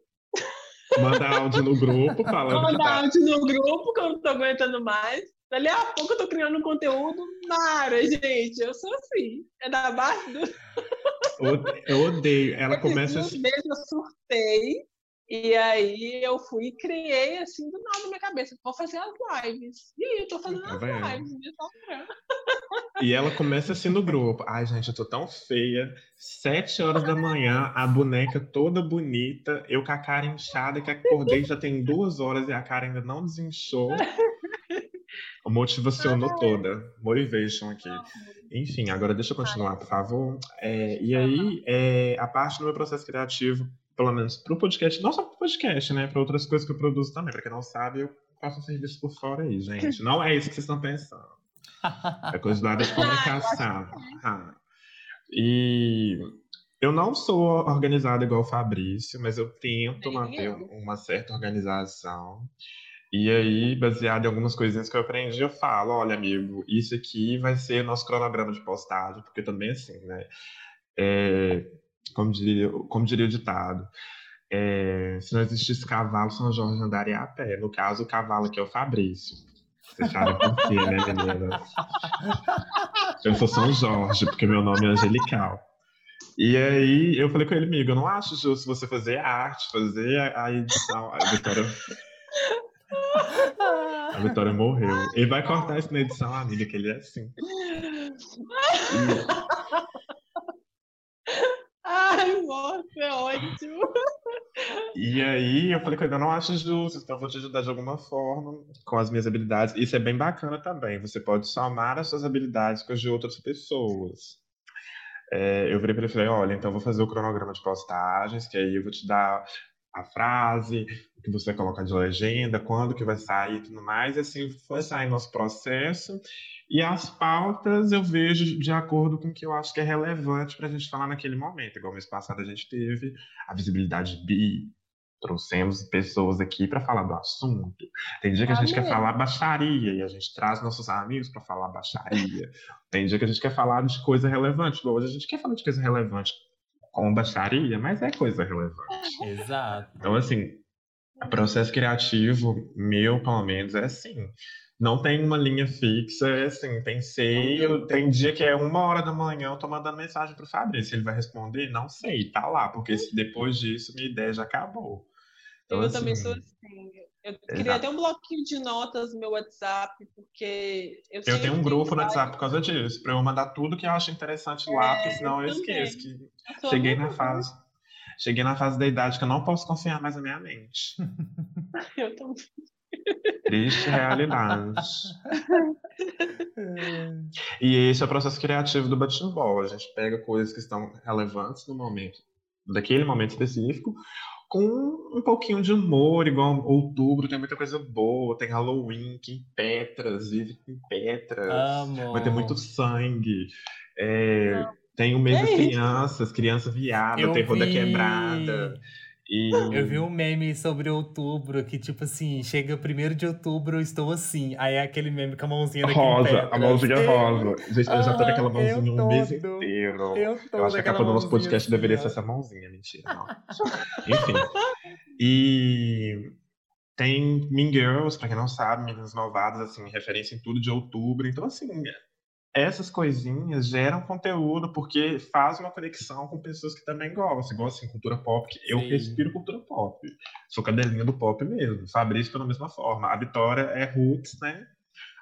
Manda áudio no grupo falando que mandar tá. áudio no grupo que eu não tô aguentando mais. Dali a pouco eu tô criando um conteúdo mara, gente. Eu sou assim. É da base do. Eu odeio. Ela Esses começa assim. eu surtei. E aí eu fui e criei assim do nada na minha cabeça. Vou fazer as lives. E aí eu tô fazendo Tá as vendo? lives. no Instagram. E ela começa assim no grupo. Ai, gente, eu tô tão feia. Sete horas da manhã, a boneca toda bonita. Eu com a cara inchada, que acordei já tem duas horas e a cara ainda não desinchou. Motivacionou toda. Motivation aqui. Enfim, agora deixa eu continuar, por favor. É, e aí, é, a parte do meu processo criativo, pelo menos pro podcast, não só pro podcast, né? Para outras coisas que eu produzo também. Pra quem não sabe, eu faço um serviço por fora aí, gente. Não é isso que vocês estão pensando. É coisa do lado de comunicação. Ah. E eu não sou organizado igual o Fabrício, mas eu tento manter uma certa organização. E aí, baseado em algumas coisinhas que eu aprendi, eu falo, olha, amigo, isso aqui vai ser nosso cronograma de postagem, porque também assim, né? É, como, diria, como diria o ditado, é, se não existisse cavalo, São Jorge andaria a pé. No caso, o cavalo aqui é o Fabrício. Vocês sabem por quê, né, meninas? Eu sou São Jorge, porque meu nome é Angelical. E aí eu falei com ele, amigo, eu não acho justo você fazer a arte, fazer a, edição. A Vitória, a Vitória morreu. Ele vai cortar isso na edição, amiga, que ele é assim. Ai, nossa, é ótimo. E aí eu falei ele, eu não acho justo, então vou te ajudar de alguma forma com as minhas habilidades. Isso é bem bacana também. Você pode somar as suas habilidades com as de outras pessoas. É, eu virei para ele e falei, olha, então vou fazer o cronograma de postagens, que aí eu vou te dar a frase, o que você vai colocar de legenda, quando que vai sair e tudo mais. E assim foi sair nosso processo. E as pautas eu vejo de acordo com o que eu acho que é relevante para a gente falar naquele momento. Igual mês passado a gente teve a visibilidade bi, trouxemos pessoas aqui para falar do assunto. Tem dia que a gente quer falar baixaria e a gente traz nossos amigos para falar baixaria. Tem dia que a gente quer falar de coisa relevante. Hoje a gente quer falar de coisa relevante com baixaria, mas é coisa relevante. Exato. Então, assim, o processo criativo meu, pelo menos, é assim. Não tem uma linha fixa, é assim, pensei, eu, tem dia que é uma hora da manhã, eu tô mandando mensagem pro Fabrício, ele vai responder? Não sei, tá lá, porque se depois disso minha ideia já acabou. Então, eu assim, também sou assim. Eu queria até um bloquinho de notas no meu WhatsApp, porque eu, Eu tenho um grupo no WhatsApp por causa disso, pra eu mandar tudo que eu acho interessante lá, porque senão eu eu esqueço. Que eu cheguei na fase. Cheguei na fase da idade que eu não posso confiar mais na minha mente. Eu também. Triste realidade. E esse é o processo criativo do Ball. A gente pega coisas que estão relevantes no momento, daquele momento específico, com um pouquinho de humor, igual outubro tem muita coisa boa, tem Halloween, Kim Petras, vive Kim Petras, Amo. vai ter muito sangue. É, tem o mês das É crianças, criança viada, Eu terror da vi. quebrada. E Eu vi um meme sobre outubro que, tipo assim, chega primeiro de outubro, eu estou assim. Aí é aquele meme com a mãozinha da Kim rosa, a mãozinha Eu- rosa. Gente, eu já tô com aquela Ah, mãozinha eu um mês inteiro. Eu, tô Eu acho que a capa do nosso podcast assim, deveria ser essa mãozinha, mentira. Enfim. E tem Mean Girls, pra quem não sabe, Meninas Malvadas, assim, referência em tudo de outubro. Então, assim, essas coisinhas geram conteúdo porque faz uma conexão com pessoas que também gostam. Igual, assim, cultura pop, que eu Sim. respiro cultura pop. Sou cadelinha do pop mesmo. Fabrício pela mesma forma. A Vitória é roots, né?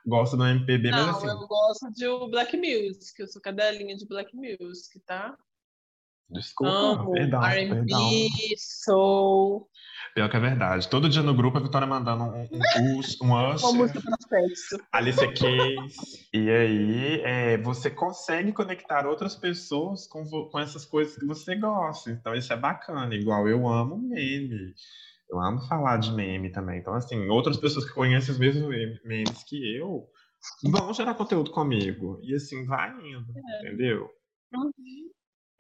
Gosta do MPB, mas Não, assim... eu gosto de o Black Music, eu sou cadelinha de Black Music, tá? Desculpa, Amo perdão, R&B, perdão. soul, Pior que é verdade. Todo dia no grupo a Vitória mandando um, um, us- um uma Usher, música processo. Alicia Keys. E aí é, você consegue conectar outras pessoas com, com essas coisas que você gosta. Então isso é bacana. Igual eu amo meme. Eu amo falar de meme também. Então, assim, outras pessoas que conhecem os mesmos meme- memes que eu vão gerar conteúdo comigo. E assim, vai indo, entendeu? Uhum.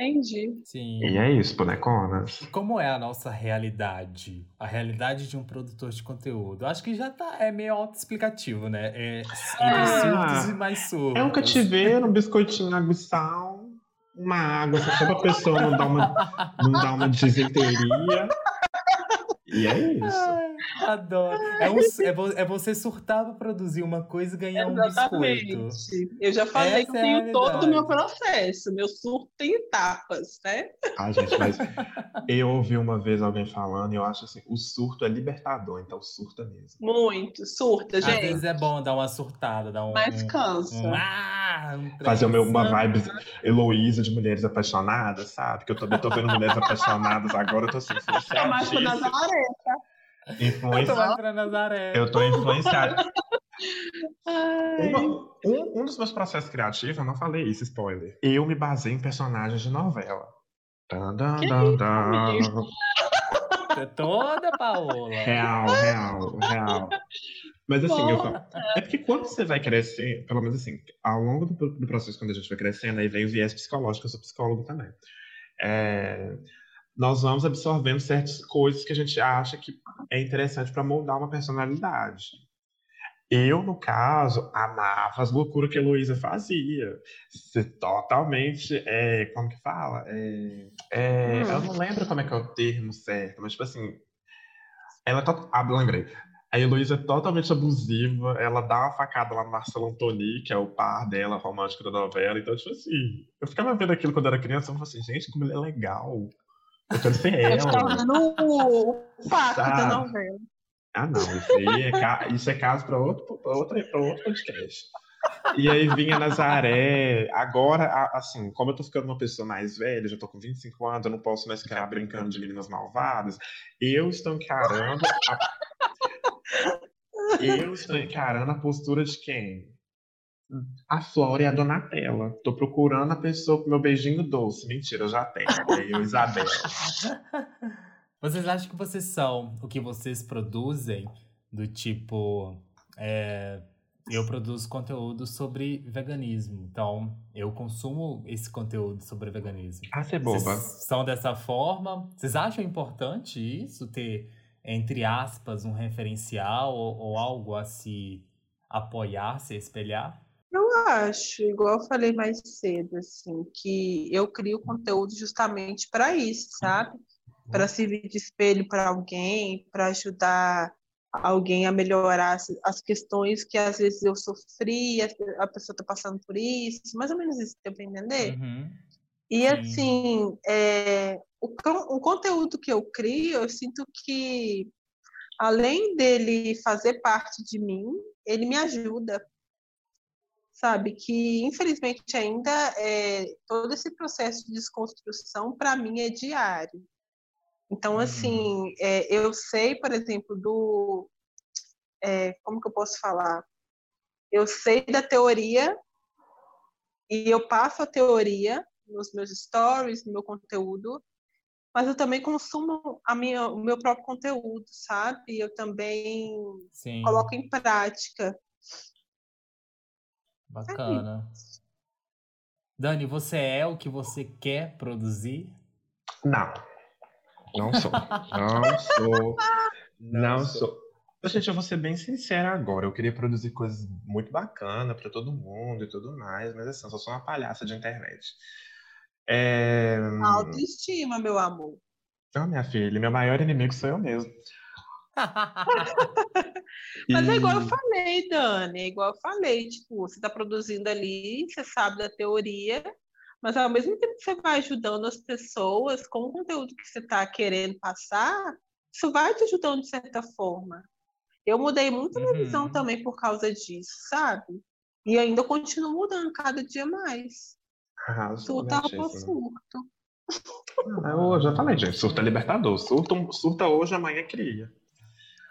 Entendi. Sim. E é isso, boneconas. E como é a nossa realidade? A realidade de um produtor de conteúdo? Acho que já tá, é meio autoexplicativo, né? É entre Ah, surtos e mais surtos. É um cativeiro, um biscoitinho na aguiçal, uma água, só pra pessoa não dar uma, não dar uma desinteria. E é isso. Ai, adoro. É, um, é, vo- é você surtar pra produzir uma coisa e ganhar um biscoito. Exatamente. Eu já falei Essa que eu é tenho todo o meu processo. Meu surto tem etapas, né? Ah, gente, mas eu ouvi uma vez alguém falando e eu acho assim, o surto é libertador, então surta mesmo. Muito. Surta, Às gente. vezes é bom dar uma surtada, dar um. Mas um, cansa. um, ah, um Fazer o meu, uma assim. vibe Heloísa de mulheres apaixonadas, sabe? Que eu também tô vendo mulheres apaixonadas agora, eu tô assim, Tomás com Nazaré. Eu tô influenciado. Ai, Uma- um, um dos meus processos criativos, eu não falei isso, spoiler. Eu me baseei em personagens de novela. Dan, dan, dan. é toda, Paola. Real, real, real. Mas assim, eu falo. É porque quando você vai crescer, pelo menos assim, ao longo do, do processo, quando a gente vai crescendo, aí vem o viés psicológico, eu sou psicólogo também. É, nós vamos absorvendo certas coisas que a gente acha que é interessante para moldar uma personalidade. Eu, no caso, amava as loucuras que a Heloísa fazia. Totalmente. É, como que fala? É, é, Hum. Eu não lembro como é que é o termo certo, mas tipo assim. Ela to... Ah, lembrei. A Heloísa é totalmente abusiva, ela dá uma facada lá no Marcelo Antoni, que é o par dela, romântico da novela. Então, tipo assim, eu ficava vendo aquilo quando era criança, eu falava assim, gente, como ele é legal. Eu quero ser Eu ficava ela. vendo o fato da novela. Ah, não, isso aí é, ca... isso é caso para outro, pra outro, pra outro podcast. E aí vinha Nazaré. Agora, assim, como eu tô ficando uma pessoa mais velha, já tô com 25 anos, eu não posso mais ficar brincando de meninas malvadas. Eu estou encarando a... Eu estou encarando a postura de quem? A Flora e a Donatella. Tô procurando a pessoa com meu beijinho doce. Mentira, eu já tenho. É eu, Isabel. Vocês acham que vocês são o que vocês produzem? Do tipo. é, eu produzo conteúdo sobre veganismo. Então, eu consumo esse conteúdo sobre veganismo. Ah, você é boba. Vocês são dessa forma? Vocês acham importante isso? Ter, entre aspas, um referencial ou, ou algo a se apoiar, se espelhar? Eu acho, igual eu falei mais cedo, assim, que eu crio conteúdo justamente para isso, sabe? Para servir de espelho para alguém, para ajudar alguém a melhorar as, as questões que às vezes eu sofri, a, a pessoa está passando por isso, mais ou menos isso, deu para entender? Uhum. E Sim. assim, é, o, o conteúdo que eu crio, eu sinto que além dele fazer parte de mim, ele me ajuda. Sabe? Que, infelizmente, ainda é, todo esse processo de desconstrução, para mim, é diário. Então, Uhum. assim, é, eu sei, por exemplo, do. é, como que eu posso falar? Eu sei da teoria e eu passo a teoria nos meus stories, no meu conteúdo, mas eu também consumo a minha, o meu próprio conteúdo, sabe? Eu também Sim, coloco em prática. Bacana. Dani, você é o que você quer produzir? Não. Não sou. Não sou. Não sou. Gente, eu vou ser bem sincera agora. Eu queria produzir coisas muito bacanas pra todo mundo e tudo mais, mas assim, eu só sou uma palhaça de internet. É... Autoestima, meu amor. Então, minha filha, meu maior inimigo sou eu mesmo. Mas é igual eu falei, Dani, é igual eu falei, tipo, você está produzindo ali, você sabe da teoria, mas ao mesmo tempo que você vai ajudando as pessoas com o conteúdo que você está querendo passar, isso vai te ajudando de certa forma. Eu mudei muito a minha visão Uhum. também por causa disso, sabe? E ainda continuo mudando cada dia mais. Arrasou, por gatíssima. surto. Ah, Eu já falei, gente, surta é libertador. Surta, surta hoje, amanhã cria.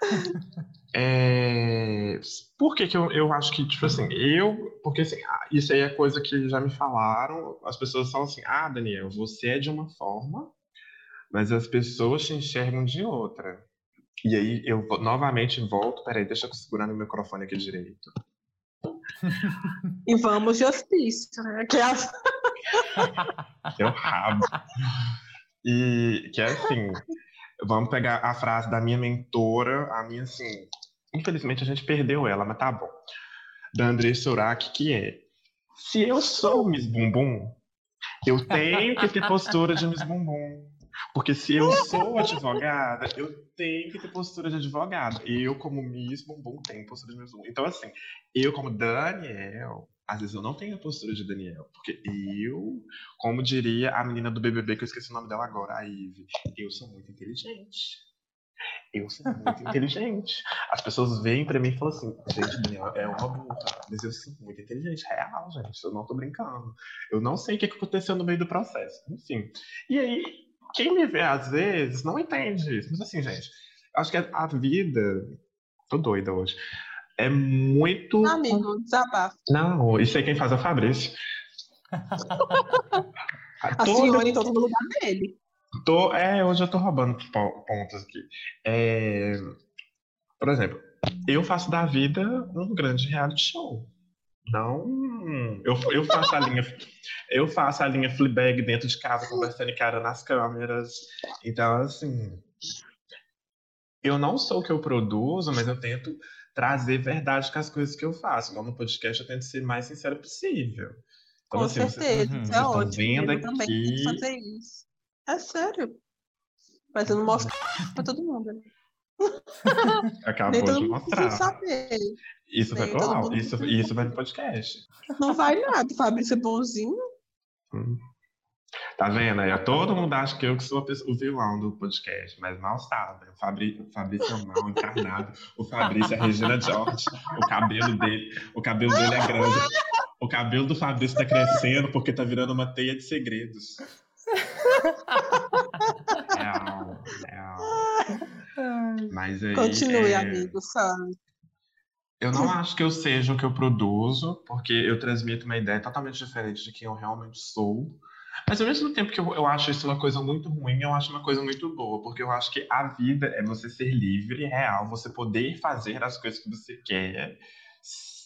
É, Por que, que eu, eu acho que, tipo assim, eu. Porque assim, ah, isso aí é coisa que já me falaram. As pessoas falam assim: ah, Daniel, você é de uma forma, mas as pessoas te enxergam de outra. E aí eu novamente volto. Peraí, deixa eu segurar no microfone aqui direito. E vamos de hospício, né? Que é que é o rabo. E que é assim, vamos pegar a frase da minha mentora, a minha assim, infelizmente a gente perdeu ela, mas tá bom. Da André Surak, que é, se eu sou Miss Bumbum, eu tenho que ter postura de Miss Bumbum. Porque se eu sou advogada, eu tenho que ter postura de advogada. Eu, como Miss Bumbum, tenho postura de Miss Bumbum. Então, assim, eu, como Daniel, às vezes eu não tenho a postura de Daniel. Porque eu, como diria a menina do BBB, que eu esqueci o nome dela agora, a Ive, eu sou muito inteligente. Eu sou muito inteligente. As pessoas veem pra mim e falam assim, gente, Daniel é uma burra, mas eu sou muito inteligente, real, gente, eu não tô brincando. Eu não sei o que aconteceu no meio do processo, enfim. E aí, quem me vê às vezes não entende isso. Mas assim, gente, acho que a vida, tô doida hoje, é muito... Amigo, desabafo. Não, isso aí quem faz é o Fabrício. A Todo- senhora, então, tá no lugar dele. Tô, é, hoje eu tô roubando po- pontos aqui. É, por exemplo, eu faço da vida um grande reality show. Não, eu, eu faço a linha, eu faço a linha Fleabag dentro de casa conversando e cara nas câmeras. Então, assim, eu não sou o que eu produzo, mas eu tento trazer verdade com as coisas que eu faço. Igual no podcast, eu tento ser mais sincero possível. Então, Com assim, vocês- certeza, Uhum. vocês é estão ótimo. vendo Eu também aqui- fazer isso. É sério. Mas eu não mostro pra todo mundo. Né? acabou todo de mostrar. saber. Isso vai Nem pro todo áudio, mundo isso, isso vai no podcast. Não vai nada. O Fabrício é bonzinho. Hum. Tá vendo aí? Todo mundo acha que eu que sou pessoa- o vilão do podcast, mas mal sabe. O, Fabri, o Fabrício é mal encarnado. O Fabrício é a Regina George. O cabelo dele, o cabelo dele é grande. O cabelo do Fabrício tá crescendo porque tá virando uma teia de segredos. Mas aí, Continue, é, amigo, sabe? Eu não acho que eu seja o que eu produzo, porque eu transmito uma ideia totalmente diferente de quem eu realmente sou. Mas ao mesmo tempo que eu, eu acho isso uma coisa muito ruim, eu acho uma coisa muito boa, porque eu acho que a vida é você ser livre, real, você poder fazer as coisas que você quer,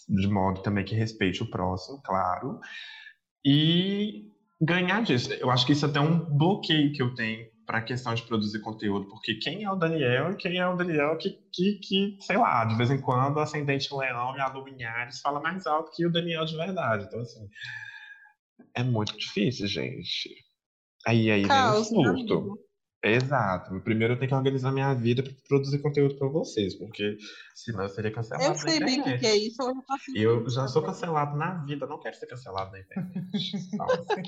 de modo também que respeite o próximo, claro, e ganhar disso. Eu acho que isso é até um bloqueio que eu tenho para a questão de produzir conteúdo, porque quem é o Daniel e quem é o Daniel que, que, que, sei lá, de vez em quando o ascendente leão e a fala mais alto que o Daniel de verdade. Então, assim, é muito difícil, gente. Aí, aí Caos, vem o né, surto. Exato. Primeiro eu tenho que organizar minha vida para produzir conteúdo para vocês, porque senão eu seria cancelado Eu sei bem o que, é isso. Eu já faço Eu já sou cancelado na vida, não quero ser cancelado na internet. Assim,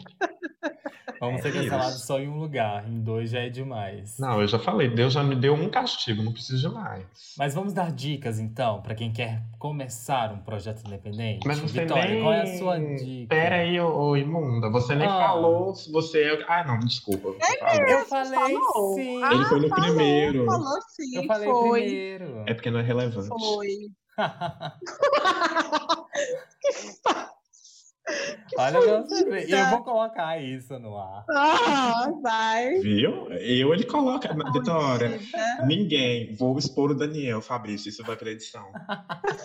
Vamos É ser cancelados só em um lugar, em dois já é demais. Não, eu já falei, Deus já me deu um castigo, não preciso de mais. Mas vamos dar dicas então, pra quem quer começar um projeto independente. Mas você Vitória, nem... qual é a sua dica? Pera aí, ô, ô, imunda, você nem Ah. falou se você... é- Ah, não, desculpa. falou. Eu falei Falou. sim. Ele foi no falou, primeiro. Falou sim, Eu falei foi. primeiro. É porque não é relevante. Foi. Olha. Fudida. Eu vou colocar isso no ar. Ah, vai. Viu? Eu ele coloca. Vitória, ninguém. Vou expor o Daniel, Fabrício. Isso vai pra edição.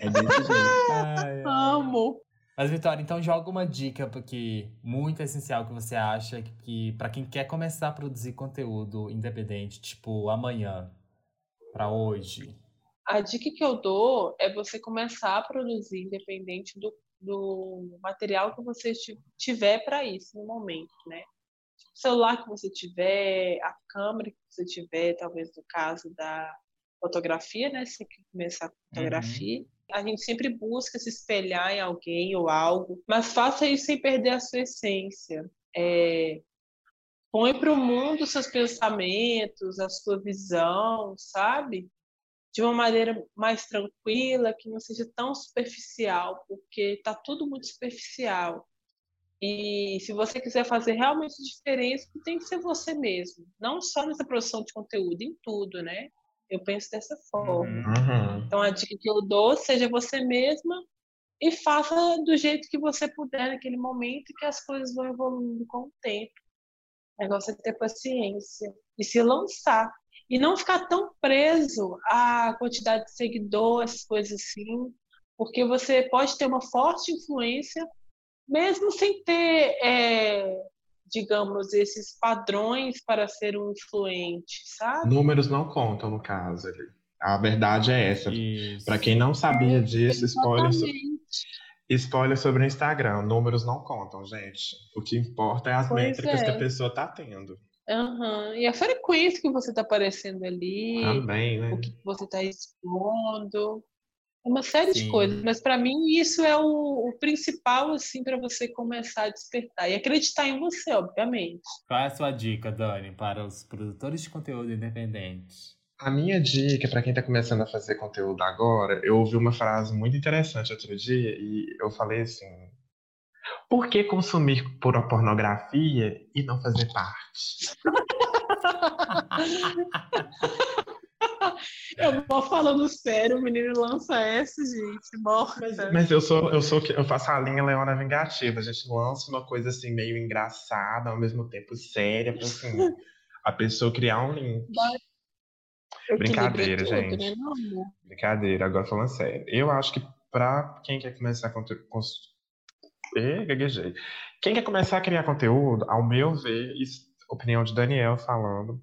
É desse jeito. Ai, ai. Amo. Mas, Vitória, então joga uma dica porque muito essencial que você acha que para quem quer começar a produzir conteúdo independente, tipo amanhã, pra hoje. A dica que eu dou é você começar a produzir independente do, do material que você ti- tiver para isso no momento, né? O celular que você tiver, a câmera que você tiver, talvez no caso da fotografia, né? Se você quer começar com fotografia. A gente sempre busca se espelhar em alguém ou algo, mas faça isso sem perder a sua essência. É, põe para o mundo seus pensamentos, a sua visão, sabe? de uma maneira mais tranquila, que não seja tão superficial, porque está tudo muito superficial. E se você quiser fazer realmente diferença, tem que ser você mesmo, não só nessa produção de conteúdo, em tudo, né? Eu penso dessa forma. Uhum. Então a dica que eu dou, seja você mesma e faça do jeito que você puder naquele momento, que as coisas vão evoluindo com o tempo. O negócio é ter paciência e se lançar. E não ficar tão preso à quantidade de seguidores, coisas assim, porque você pode ter uma forte influência, mesmo sem ter, é, digamos, esses padrões para ser um influente, sabe? Números não contam, no caso. ali. A verdade é essa. Pra quem não sabia disso, spoiler, so- Exatamente. spoiler sobre o Instagram. Números não contam, gente. O que importa é as Pois métricas é. que a pessoa tá tendo. Aham. E a frequência que você está aparecendo ali, Também, né? o que você está expondo, é uma série Sim. de coisas. Mas para mim isso é o, o principal assim para você começar a despertar e acreditar em você, obviamente. Qual é a sua dica, Dani, para os produtores de conteúdo independentes? A minha dica para quem tá começando a fazer conteúdo agora, eu ouvi uma frase muito interessante outro dia e eu falei assim: por que consumir por a pornografia e não fazer parte? Eu vou falando sério, o menino lança essa, gente, morta. Mas, mas eu sou, eu sou, que- eu faço a linha Leona Vingativa. A gente lança uma coisa assim meio engraçada, ao mesmo tempo séria, pra assim, a pessoa criar um link. Brincadeira, é tudo, gente. né? Brincadeira, agora falando sério. Eu acho que pra quem quer começar a. Ê, gaguejei. Quem quer começar a criar conteúdo, ao meu ver, opinião de Daniel falando,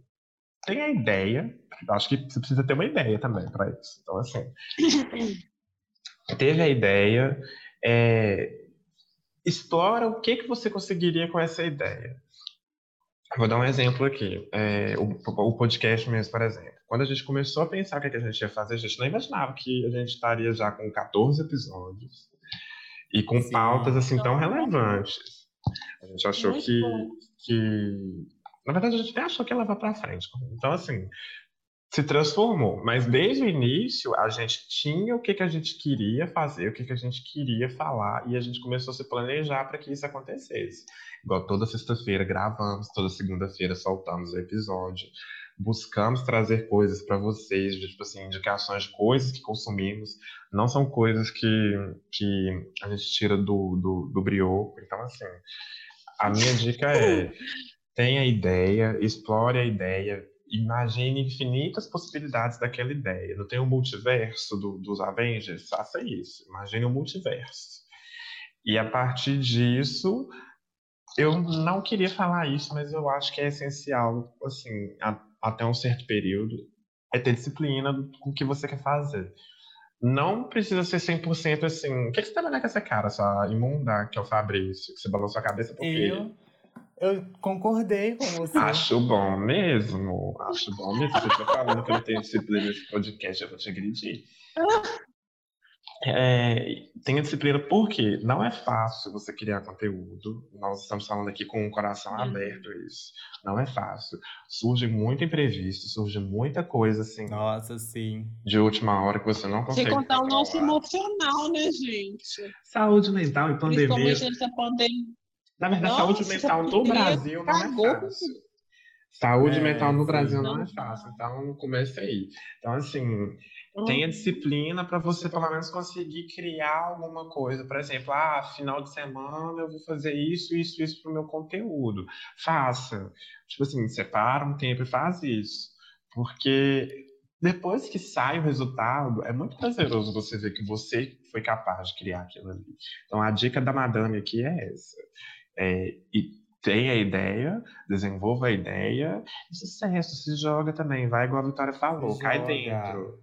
tem a ideia. Acho que você precisa ter uma ideia também para isso. Então, assim. teve a ideia, é, explora o que, que você conseguiria com essa ideia. Vou dar um exemplo aqui. É, o, o podcast mesmo, por exemplo. Quando a gente começou a pensar o que, que a gente ia fazer, a gente não imaginava que a gente estaria já com 14 episódios e com Sim. pautas assim tão relevantes. A gente achou que, que. Na verdade, a gente até achou que ia levar para frente. Então, assim, se transformou. Mas desde o início, a gente tinha o que, que a gente queria fazer, o que, que a gente queria falar, e a gente começou a se planejar para que isso acontecesse. Igual toda sexta-feira gravamos, toda segunda-feira soltamos o episódio. Buscamos trazer coisas para vocês, tipo assim, indicações de coisas que consumimos. Não são coisas que, que a gente tira do, do, do brioco. Então, assim, a minha dica é tenha a ideia, explore a ideia, imagine infinitas possibilidades daquela ideia. Não tem um multiverso do- dos Avengers? Faça isso. Imagine um multiverso. E a partir disso, eu não queria falar isso, mas eu acho que é essencial, assim, a- até um certo período, é ter disciplina com o que você quer fazer. Não precisa ser 100% assim. O que, que você tá com essa cara, sua imunda, que é o Fabrício? Que você balançou a cabeça por quê? Eu, eu concordei com você. Acho bom mesmo. Acho bom mesmo. Você estiver falando que eu não tenho disciplina nesse podcast, eu vou te agredir. é, tenha disciplina, porque não é fácil você criar conteúdo. Nós estamos falando aqui com o coração Uhum. aberto isso. Não é fácil. Surge muito imprevisto, surge muita coisa assim Nossa, sim. de última hora que você não Sem consegue. contar o nosso emocional, né, gente? Saúde mental e pandemia. Principalmente nessa pandemia. Na verdade, Nossa, saúde mental no Brasil não é fácil. Saúde É, mental no sim. Brasil não Não. é fácil. Então, comece aí. Então, assim, Hum. tenha disciplina para você pelo menos conseguir criar alguma coisa. Por exemplo, ah, final de semana eu vou fazer isso, isso, isso para o meu conteúdo. Faça. Tipo assim, separa um tempo e faz isso. Porque depois que sai o resultado, é muito prazeroso você ver que você foi capaz de criar aquilo ali. Então, a dica da madame aqui é essa. É, e tenha a ideia, desenvolva a ideia, e sucesso, se joga também, vai igual a Vitória falou, Se cai joga. dentro.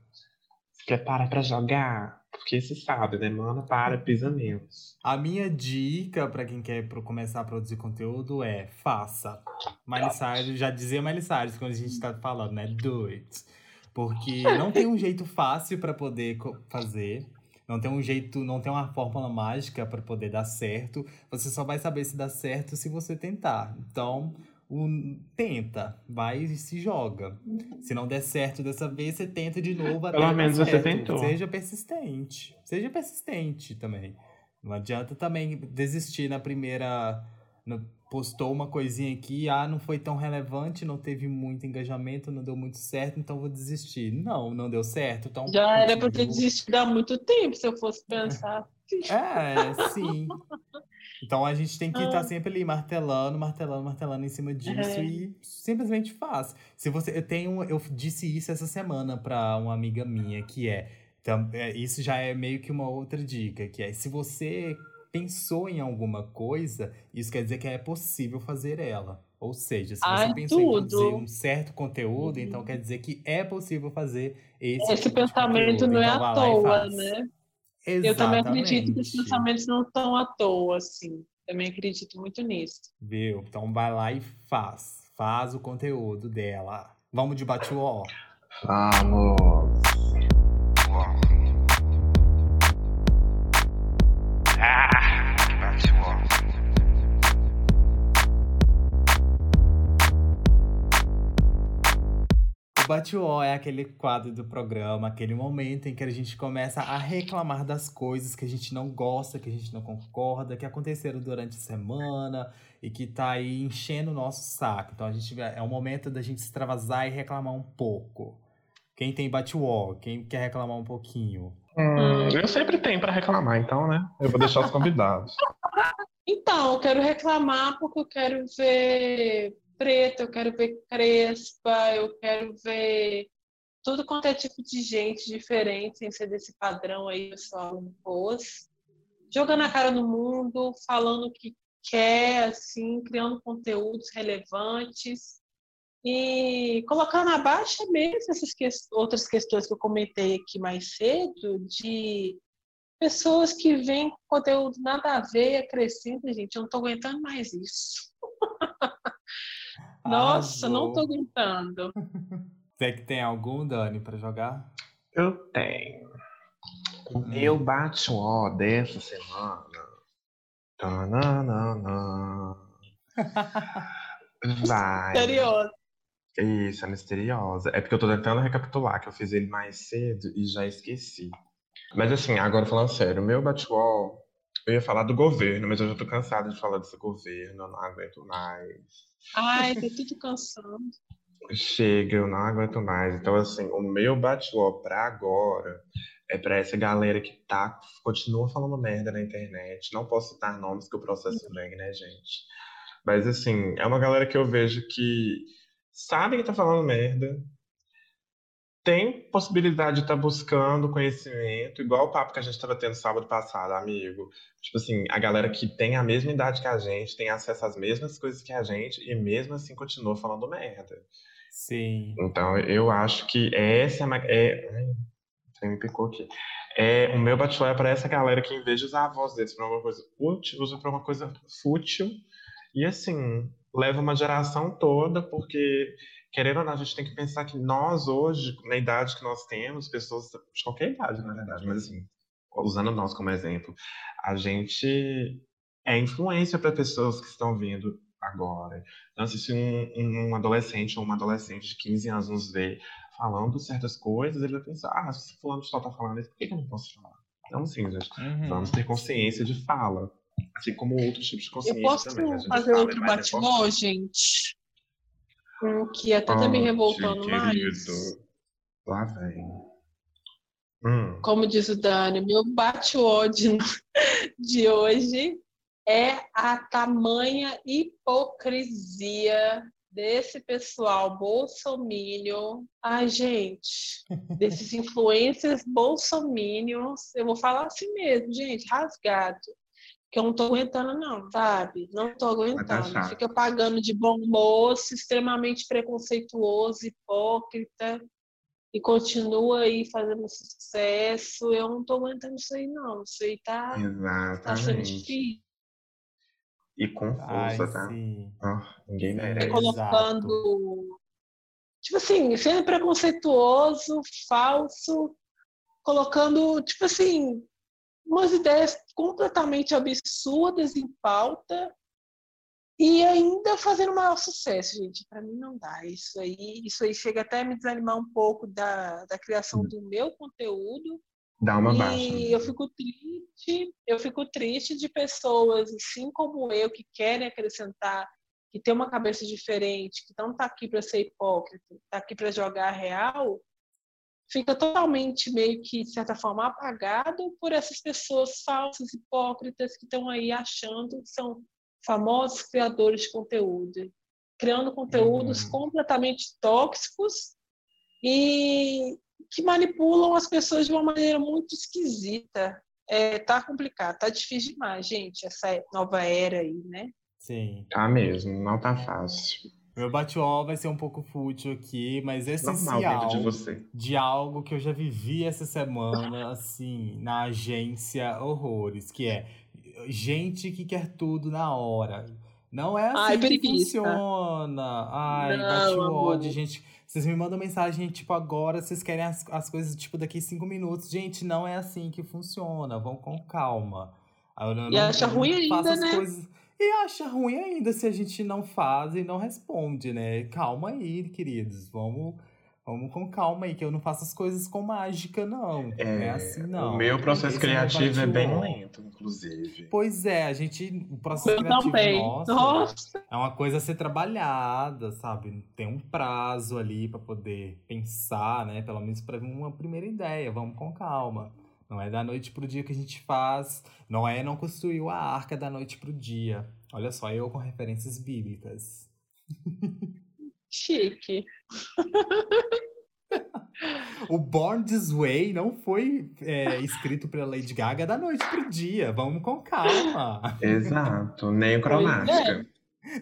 Se prepara pra jogar, porque você sabe, né, mano? Para, pisa menos. A minha dica pra quem quer começar a produzir conteúdo é faça. Miley Cyrus, já dizia Miley Cyrus quando a gente tá falando, né? Do it. Porque não tem um jeito fácil pra poder fazer. Não tem um jeito, não tem uma fórmula mágica pra poder dar certo. Você só vai saber se dá certo se você tentar. Então, o- tenta, vai e se joga. Se não der certo dessa vez, você tenta de novo até Pelo menos você tentou. Seja persistente. Seja persistente também. Não adianta também desistir na primeira. no- postou uma coisinha aqui, ah, não foi tão relevante, não teve muito engajamento, não deu muito certo, então vou desistir. Não, não deu certo, então. Já era pra ter desistido há muito tempo, se eu fosse pensar. É, sim. Então a gente tem que estar Ah. sempre ali martelando, martelando, martelando em cima disso É. e simplesmente faz. Se você, eu tenho, eu disse isso essa semana pra uma amiga minha que é, é, isso já é meio que uma outra dica, que é se você pensou em alguma coisa, isso quer dizer que é possível fazer ela. Ou seja, se você Ai, pensou em tudo. produzir um certo conteúdo, então quer dizer que é possível fazer esse Esse tipo pensamento não é Então à toa, né? Eu também acredito que os Exatamente. pensamentos não estão à toa, assim. Também acredito muito nisso. Viu? Então vai lá e faz. Faz o conteúdo dela. Vamos de bate-ó. Vamos! O bate-ó é aquele quadro do programa, aquele momento em que a gente começa a reclamar das coisas que a gente não gosta, que a gente não concorda, que aconteceram durante a semana e que tá aí enchendo o nosso saco. Então a gente é o momento da gente extravasar e reclamar um pouco. Quem tem bate-ó? Quem quer reclamar um pouquinho? Hum, eu sempre tenho para reclamar, então, né? Eu vou deixar os convidados. Então, eu quero reclamar porque eu quero ver preta, eu quero ver crespa, eu quero ver tudo quanto é tipo de gente diferente, sem ser desse padrão aí, pessoal, pôs. Jogando a cara no mundo, falando o que quer, assim, criando conteúdos relevantes e colocando abaixo mesmo essas que- outras questões que eu comentei aqui mais cedo, de pessoas que veem conteúdo nada a ver, acrescenta, gente, eu não tô aguentando mais isso. Nossa, não tô aguentando. Você que tem algum, Dani, pra jogar? Eu tenho. O meu bate-ó dessa semana. Tananana. Vai. Serioso. Isso, é misteriosa. É porque eu tô tentando recapitular, que eu fiz ele mais cedo e já esqueci. Mas assim, agora falando sério, o meu bate-ó, eu ia falar do governo, mas eu já tô cansado de falar desse governo, eu não aguento mais. Ai, tô tudo cansando. Chega, eu não aguento mais. Então, assim, o meu bate-ó pra agora é pra essa galera que tá, continua falando merda na internet. Não posso citar nomes que o processo vem, né, gente? Mas, assim, é uma galera que eu vejo que sabe que tá falando merda, tem possibilidade de estar buscando conhecimento, igual o papo que a gente estava tendo sábado passado, amigo. Tipo assim, a galera que tem a mesma idade que a gente, tem acesso às mesmas coisas que a gente, e mesmo assim continua falando merda. Sim. Então, eu acho que essa é. é ai, me picou aqui. É, o meu bachelor é para essa galera que, em vez de usar a voz deles para uma coisa útil, usa para uma coisa fútil. E, assim, leva uma geração toda, porque, querendo ou não, a gente tem que pensar que nós, hoje, na idade que nós temos, pessoas de qualquer idade, na verdade, mas, assim, usando nós como exemplo, a gente é influência para pessoas que estão vindo agora. Então, assim, se um, um adolescente ou uma adolescente de 15 anos nos vê falando certas coisas, ele vai pensar, ah, se fulano só tá falando isso, por que, que eu não posso falar? Então, assim, gente, Uhum. vamos ter consciência de fala. Assim como outros tipos de consciência Eu posso também. né? Fazer outro é bate-bola, gente? Um que até tá me revoltando mais. Lá vem. Hum, Como diz o Dani, meu bate-ódio de hoje é a tamanha hipocrisia desse pessoal bolsominion. Ai, gente, desses influencers bolsominions, eu vou falar assim mesmo, gente, rasgado. Que eu não tô aguentando, não, sabe? Não tô aguentando. Fica pagando de bom moço, extremamente preconceituoso, hipócrita e continua aí fazendo sucesso. Eu não tô aguentando isso aí, não. Isso aí tá, tá sendo difícil. E com Ai, força, tá? sim. Ah, ninguém É. merece. colocando. Tipo assim, sendo preconceituoso, falso, colocando, tipo assim, umas ideias completamente absurdas em pauta e ainda fazendo o maior sucesso, gente. Para mim não dá. Isso aí, isso aí chega até a me desanimar um pouco da, da criação do meu conteúdo. Dá uma E baixa. eu fico triste, eu fico triste de pessoas assim como eu que querem acrescentar, que tem uma cabeça diferente, que não tá aqui para ser hipócrita, tá aqui para jogar real, fica totalmente meio que de certa forma apagado por essas pessoas falsas, hipócritas que estão aí achando que são famosos criadores de conteúdo, criando conteúdos Uhum. completamente tóxicos e que manipulam as pessoas de uma maneira muito esquisita. É, tá complicado, tá difícil demais, gente, essa nova era aí, né? Sim. Tá mesmo, não tá fácil. Meu bate-ó vai ser um pouco fútil aqui, mas Normal essencial de você. de algo que eu já vivi essa semana, assim, na agência Horrores, que é gente que quer tudo na hora. Não é assim Ai, que preguiça. funciona. Ai, Não, bate amor. ódio, gente. Vocês me mandam mensagem, tipo, agora, vocês querem as, as coisas, tipo, daqui cinco minutos. Gente, não é assim que funciona. Vão com calma. Aí eu não- E acha eu não ruim faço ainda, as né? coisas- E acha ruim ainda se a gente não faz e não responde, né? Calma aí, queridos. Vamos, vamos com calma aí, que eu não faço as coisas com mágica, não. não é assim, não. O meu processo Esse é criativo é bem lento, inclusive. Pois é, a gente. O processo Eu criativo também. nosso Nossa, é uma coisa a ser trabalhada, sabe? Tem um prazo ali pra poder pensar, né? Pelo menos para uma primeira ideia. Vamos com calma. Não é da noite pro dia que a gente faz. Não é não construiu a arca da noite pro dia. Olha só, eu com referências bíblicas. chique. O Born This Way não foi é, escrito pela Lady Gaga da noite pro dia. Vamos com calma. Exato, nem o cromática.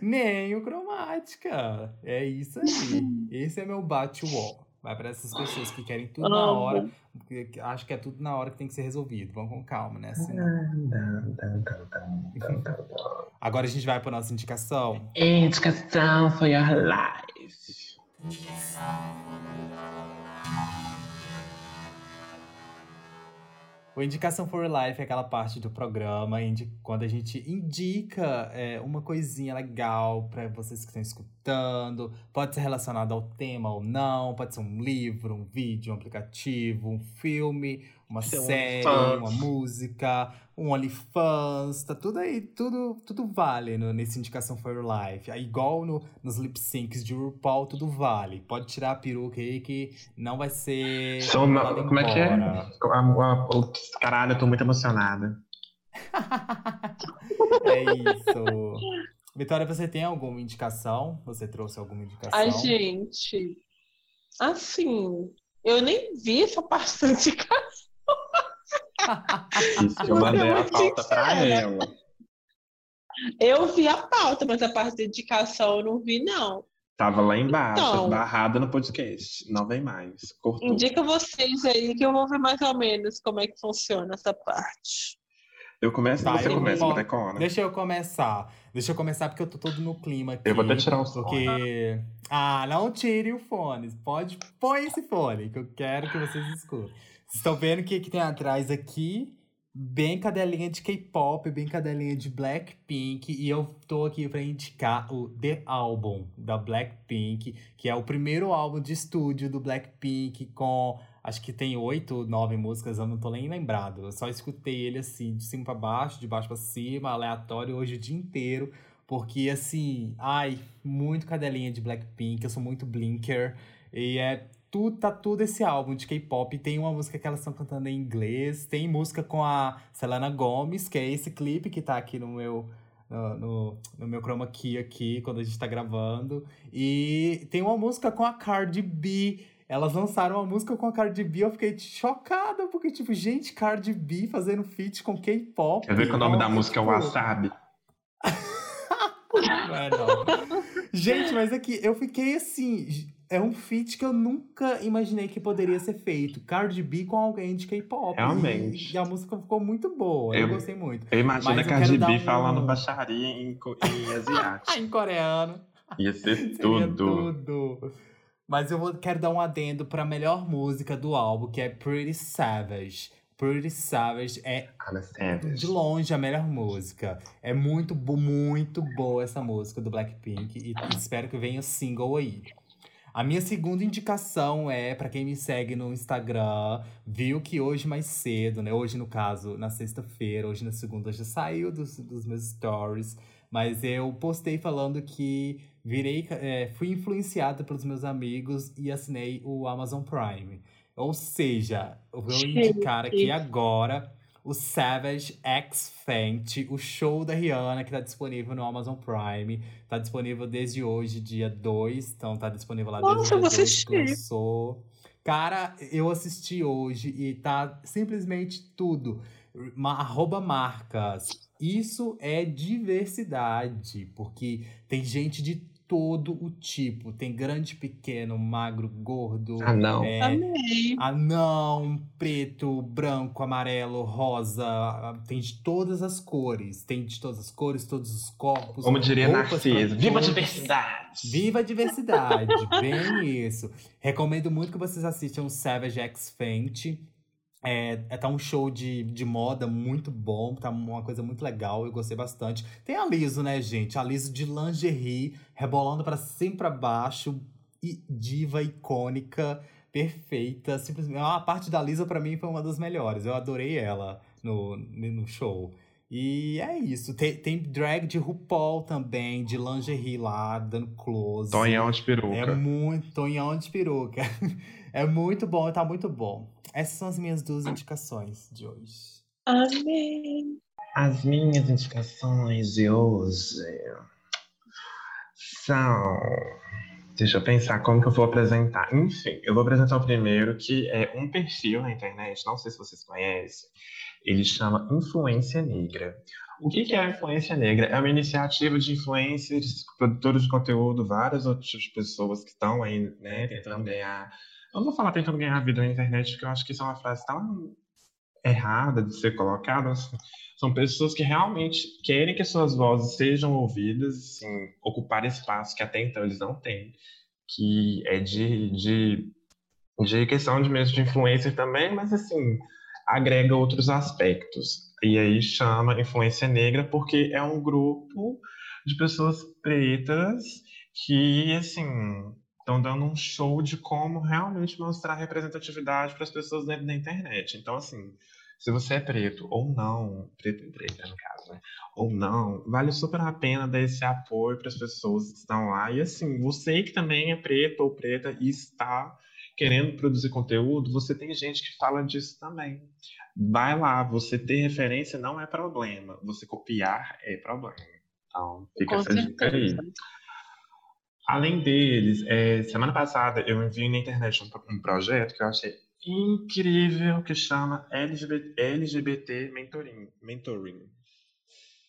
Nem o cromática. É isso aí. Esse é meu bate-wall. Vai para essas pessoas que querem tudo na hora. que Acho que é tudo na hora que tem que ser resolvido. Vamos com calma, né? Assim. Agora a gente vai para nossa indicação. Indicação for your life. O Indicação for Life é aquela parte do programa quando a gente indica é, uma coisinha legal para vocês que estão escutando. Pode ser relacionado ao tema ou não, pode ser um livro, um vídeo, um aplicativo, um filme, uma um série, OnlyFans. uma música, um OnlyFans, tá tudo aí, tudo, tudo vale no, nesse Indicação for Life. Aí, igual no, nos lip syncs de RuPaul, tudo vale. Pode tirar a peruca aí que não vai ser. Sou como é que é? A- a- Caralho, eu tô muito emocionada. é isso. Vitória, você tem alguma indicação? Você trouxe alguma indicação? Ai, gente. Assim, eu nem vi essa parte da indicação. Isso eu mandei a pauta pra sincera. ela. Eu vi a pauta, mas a parte da indicação eu não vi, não. Tava lá embaixo, Então. barrada no podcast. Não vem mais. Cortou. Indica vocês aí que eu vou ver mais ou menos como é que funciona essa parte. Eu começo, Tá, você eu começa, vou- Matecona. Deixa eu começar. Deixa eu começar porque eu tô todo no clima aqui. Eu vou até tirar o som. Porque. Ah, não tire o fone. Pode. Põe esse fone, que eu quero que vocês escutem. Estão vendo o que, que tem atrás aqui? bem cadelinha de K-pop, bem cadelinha de Blackpink. E eu tô aqui pra indicar o The Album da Blackpink, que é o primeiro álbum de estúdio do Blackpink com. Acho que tem oito, nove músicas, eu não tô nem lembrado. Eu só escutei ele assim, de cima pra baixo, de baixo pra cima, aleatório, hoje o dia inteiro. Porque, assim, ai, muito cadelinha de Blackpink, eu sou muito blinker. E é tudo, tá tudo esse álbum de K-pop. Tem uma música que elas estão cantando em inglês, tem música com a Selena Gomez, que é esse clipe que tá aqui no meu. No, no, no meu chroma key aqui, quando a gente tá gravando. E tem uma música com a Cardi B. Elas lançaram uma música com a Cardi B, eu fiquei chocada, porque, tipo, gente, Cardi B fazendo feat com K-pop. Quer ver que o nome da música é tipo, Wasabi? Não é, não. Gente, mas aqui, eu fiquei assim. É um feat que eu nunca imaginei que poderia ser feito. Cardi B com alguém de K-pop. Realmente. E, e a música ficou muito boa. Eu, Eu- gostei muito. Eu imagino Mas a Cardi B um- falando baixaria em, em asiático. em coreano. Ia ser tudo. tudo. Mas eu vou, quero dar um adendo pra melhor música do álbum, que é Pretty Savage. Pretty Savage é Savage. de longe a melhor música. É muito, muito boa essa música do Blackpink e espero que venha single aí. A minha segunda indicação é, pra quem me segue no Instagram, viu que hoje mais cedo, né? Hoje, no caso, na sexta-feira, hoje na segunda já saiu dos, dos meus stories, mas eu postei falando que virei, é, fui influenciada pelos meus amigos e assinei o Amazon Prime. Ou seja, eu vou indicar aqui agora o Savage X Fenty, o show da Rihanna, que tá disponível no Amazon Prime. Tá disponível desde hoje, dia 2. Então tá disponível lá Nossa, desde o eu vou dia 2 que assistir. lançou. Cara, eu assisti hoje e tá simplesmente tudo. Ma- arroba marcas. Isso é diversidade, porque tem gente de todo o tipo. Tem grande, pequeno, magro, gordo. Ah, não. é, Amei. Anão, preto, branco, amarelo, rosa, tem de todas as cores. Tem de todas as cores, todos os corpos. Como diria Narciso, viva a diversidade! Viva a diversidade, bem isso. Recomendo muito que vocês assistam o Savage X Fenty. É, é, tá um show de, de moda muito bom, tá uma coisa muito legal, eu gostei bastante. Tem a Liso, né, gente? A Liso de lingerie, rebolando pra cima e pra baixo, e diva icônica, perfeita. Simplesmente, a parte da Lisa pra mim foi uma das melhores, eu adorei ela no, no show. E é isso. Tem, tem drag de RuPaul também, de lingerie lá, dando close. Tonhão de É peruca. muito tonhão de peruca. É muito bom, tá muito bom. Essas são as minhas duas indicações de hoje. Amei. As minhas indicações de hoje são. Deixa eu pensar como que eu vou apresentar. Enfim, eu vou apresentar o primeiro, que é um perfil na internet, não sei se vocês conhecem. Ele chama Influência Negra. O que que é a Influência Negra? É uma iniciativa de influencers, produtores de conteúdo, várias outras pessoas que estão aí, né, tentando ganhar. Eu não vou falar tentando ganhar vida na internet, porque eu acho que isso é uma frase tão errada de ser colocada. assim. São pessoas que realmente querem que suas vozes sejam ouvidas, assim, ocupar espaço que até então eles não têm, que é de, de, de questão de mesmo de influencer também, mas assim, agrega outros aspectos. E aí chama influência negra porque é um grupo de pessoas pretas que, assim, estão dando um show de como realmente mostrar representatividade para as pessoas dentro da internet. Então, assim, se você é preto ou não, preto e preta no caso, né? Ou não, vale super a pena dar esse apoio para as pessoas que estão lá. E assim, você que também é preto ou preta e está querendo produzir conteúdo, você tem gente que fala disso também. Vai lá, você ter referência não é problema, você copiar é problema. Então, fica Com essa dica aí. Além deles, é, semana passada eu enviei na internet um, um projeto que eu achei incrível que chama LGBT, LGBT Mentoring. Mentoring.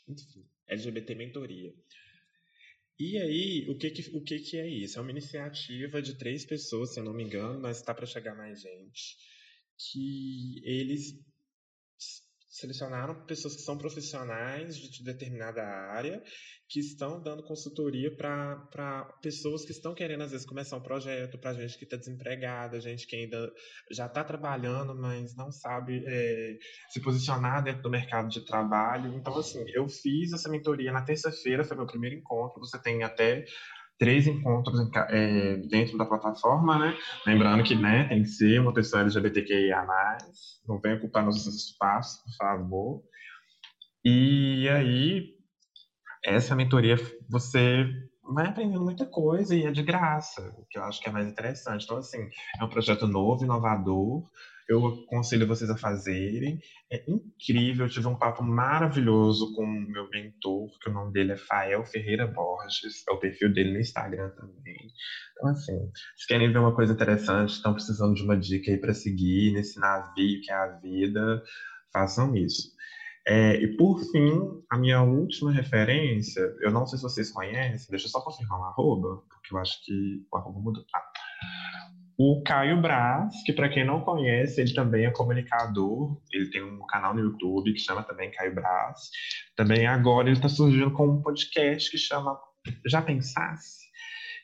Enfim, LGBT Mentoria. E aí, o que que, o que que é isso? É uma iniciativa de três pessoas, se eu não me engano, mas está para chegar mais gente, que eles selecionaram pessoas que são profissionais de determinada área, que estão dando consultoria para pessoas que estão querendo, às vezes, começar um projeto, para gente que está desempregada, gente que ainda já está trabalhando, mas não sabe é, se posicionar dentro do mercado de trabalho. Então, assim, eu fiz essa mentoria na terça-feira, foi meu primeiro encontro. Você tem até três encontros em, é, dentro da plataforma, né? Lembrando que né, tem que ser uma pessoa LGBTQIA+, não venha ocupar nossos espaços, por favor. E aí, essa mentoria, você vai aprendendo muita coisa e é de graça, o que eu acho que é mais interessante. Então, assim, é um projeto novo, inovador, eu aconselho vocês a fazerem. É incrível, eu tive um papo maravilhoso com o meu mentor, que o nome dele é Fael Ferreira Borges, é o perfil dele no Instagram também. Então, assim, se querem ver uma coisa interessante, estão precisando de uma dica aí para seguir nesse navio que é a vida, façam isso. É, e por fim, a minha última referência, eu não sei se vocês conhecem, deixa eu só confirmar o arroba, porque eu acho que o arroba mudou. Ah. O Caio Braz, que para quem não conhece, ele também é comunicador, ele tem um canal no YouTube que chama também Caio Braz. Também agora ele está surgindo com um podcast que chama Já Pensasse?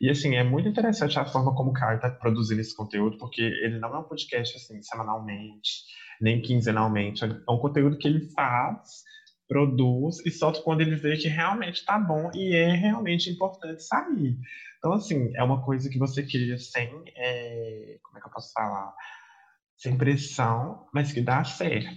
E assim, é muito interessante a forma como o Caio está produzindo esse conteúdo, porque ele não é um podcast assim, semanalmente, nem quinzenalmente. É um conteúdo que ele faz, produz e solta quando ele vê que realmente está bom e é realmente importante sair. Então, assim, é uma coisa que você cria sem. É, como é que eu posso falar? Sem pressão, mas que dá certo.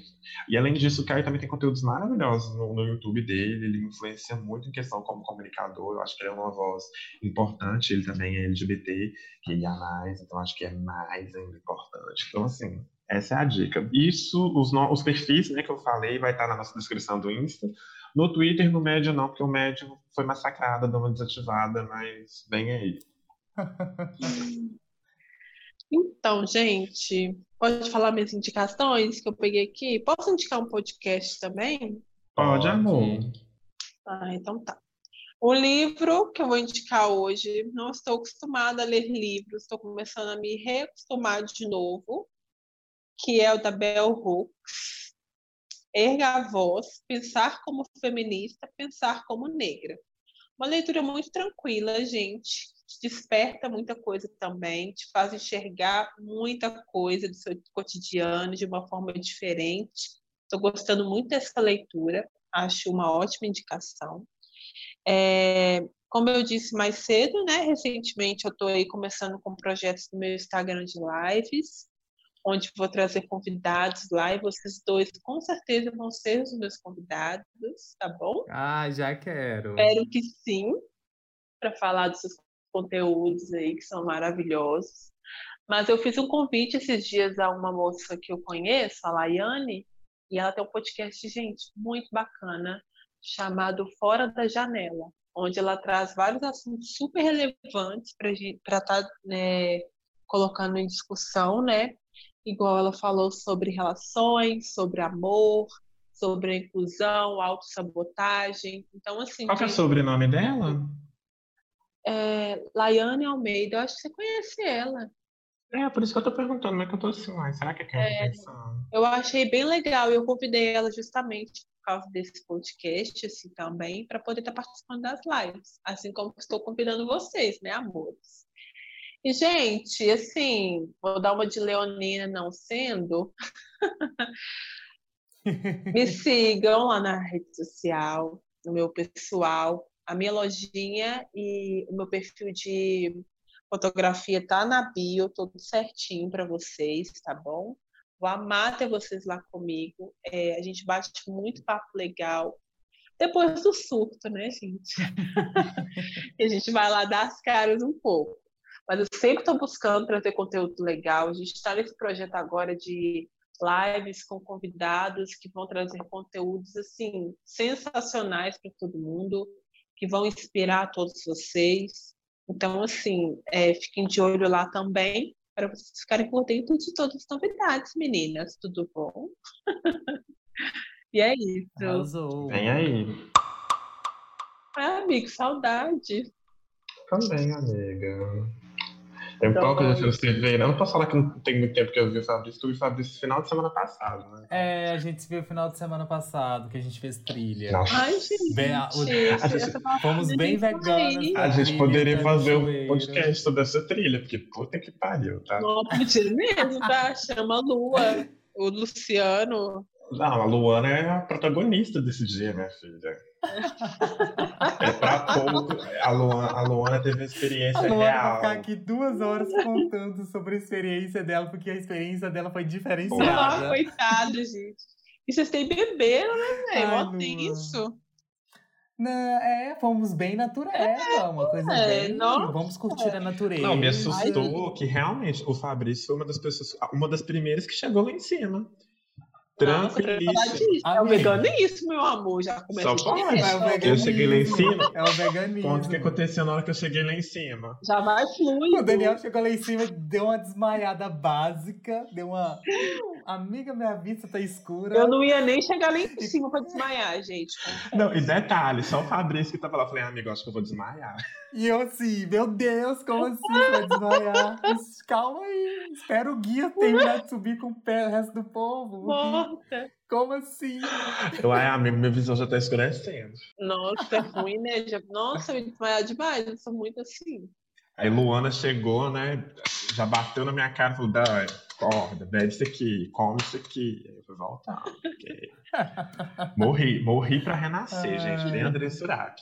E além disso, o Caio também tem conteúdos maravilhosos no, no, YouTube dele, ele influencia muito em questão como comunicador, eu acho que ele é uma voz importante, ele também é LGBT, que ia mais, então acho que é mais ainda importante. Então, assim, essa é a dica. Isso, os, os perfis né, que eu falei, vai estar na nossa descrição do Insta, no Twitter, no Médio não, porque o Médio foi massacrado, deu uma desativada, mas vem aí. Então, gente, pode falar minhas indicações que eu peguei aqui? Posso indicar um podcast também? Pode, amor. Ah, então tá. O livro que eu vou indicar hoje, não estou acostumada a ler livros, estou começando a me reacostumar de novo, que é o da Bell Hooks, Erga a voz, pensar como feminista, pensar como negra. Uma leitura muito tranquila, gente. Te desperta muita coisa também, te faz enxergar muita coisa do seu cotidiano de uma forma diferente. Estou gostando muito dessa leitura, acho uma ótima indicação. É, como eu disse mais cedo, né, recentemente eu estou aí começando com projetos no meu Instagram de lives onde vou trazer convidados lá e vocês dois com certeza vão ser os meus convidados, tá bom? Ah, já quero. Espero que sim, para falar dos seus conteúdos aí que são maravilhosos. Mas eu fiz um convite esses dias a uma moça que eu conheço, a Laiane, e ela tem um podcast, gente, muito bacana, chamado Fora da Janela, onde ela traz vários assuntos super relevantes para estar tá, né, colocando em discussão, né? Igual ela falou sobre relações, sobre amor, sobre a inclusão, autossabotagem. Então, assim. Qual que é o sobrenome dela? É, Laiane Almeida, eu acho que você conhece ela. É, por isso que eu tô perguntando, mas é que eu tô assim, mas será que é que é, Eu achei bem legal e eu convidei ela justamente por causa desse podcast, assim, também, para poder estar tá participando das lives. Assim como estou convidando vocês, né, amores? E, gente, assim, vou dar uma de Leonina não sendo. Me sigam lá na rede social, no meu pessoal. A minha lojinha e o meu perfil de fotografia tá na bio, tudo certinho para vocês, tá bom? Vou amar ter vocês lá comigo. É, a gente bate muito papo legal. Depois do surto, né, gente? a gente vai lá dar as caras um pouco. Mas eu sempre estou buscando trazer conteúdo legal. A gente está nesse projeto agora de lives com convidados que vão trazer conteúdos assim sensacionais para todo mundo, que vão inspirar todos vocês. Então, assim, é, fiquem de olho lá também para vocês ficarem por dentro de todas as novidades, meninas. Tudo bom? e é isso. Arrasou. Vem aí. Ah, amigo, saudade. Também, amiga. Tem Então, pouco vamos- de você ver, né? Eu não posso falar que não tem muito tempo que eu vi o Fabrício, que eu vi o Fabrício no final de semana passado, né? É, a gente se viu no final de semana passado, que a gente fez trilha. Nossa. Ai, gente. Bem, a- o- a gente- essa palavra Fomos bem gente aí. A gente poderia tá, fazer um podcast sobre essa trilha, porque puta que pariu, tá? Não podia mesmo, tá? Chama Lua. O Luciano. Não, a Luana é a protagonista desse dia, minha filha. É pra pouco. A Luana, a Luana teve uma experiência A Luana real. ficar aqui duas horas contando sobre a experiência dela, porque a experiência dela foi Ah, diferenciada. coitado, gente. E vocês têm beberam, né, Ai, velho? Mó tenso. Não, é, fomos bem natureba, uma coisa É, bem. nossa. Vamos curtir a natureza. Não, me assustou que realmente o Fabrício foi uma das pessoas, uma das primeiras que chegou lá em cima. Nossa, eu quero falar Tranquilíssimo. disso. É o veganismo, meu amor. Já começa Só direto. pode. É o veganismo. Eu cheguei lá em cima. É o veganismo. Conta o que aconteceu na hora que eu cheguei lá em cima. Já vai fluindo. O Daniel chegou lá em cima, deu uma desmaiada básica, deu uma. Amiga, minha vista tá escura. Eu não ia nem chegar lá em cima pra desmaiar, gente. Não, e detalhe, só o Fabrício que tava lá. Eu falei, amigo, acho que eu vou desmaiar. E eu assim, meu Deus, como assim vai desmaiar? Calma aí, espera o guia terminar de subir com o pé, o resto do povo. Morta. Como assim? Eu, ai, amigo, minha visão já tá escurecendo. Nossa, é ruim, né? Já- Nossa, eu ia desmaiar demais. Eu sou muito assim. Aí Luana chegou, né? Já bateu na minha cara e falou: acorda, bebe isso aqui, come isso aqui. Aí eu fui voltar. porque- morri, morri pra renascer, Ai. gente. Nem André Surak.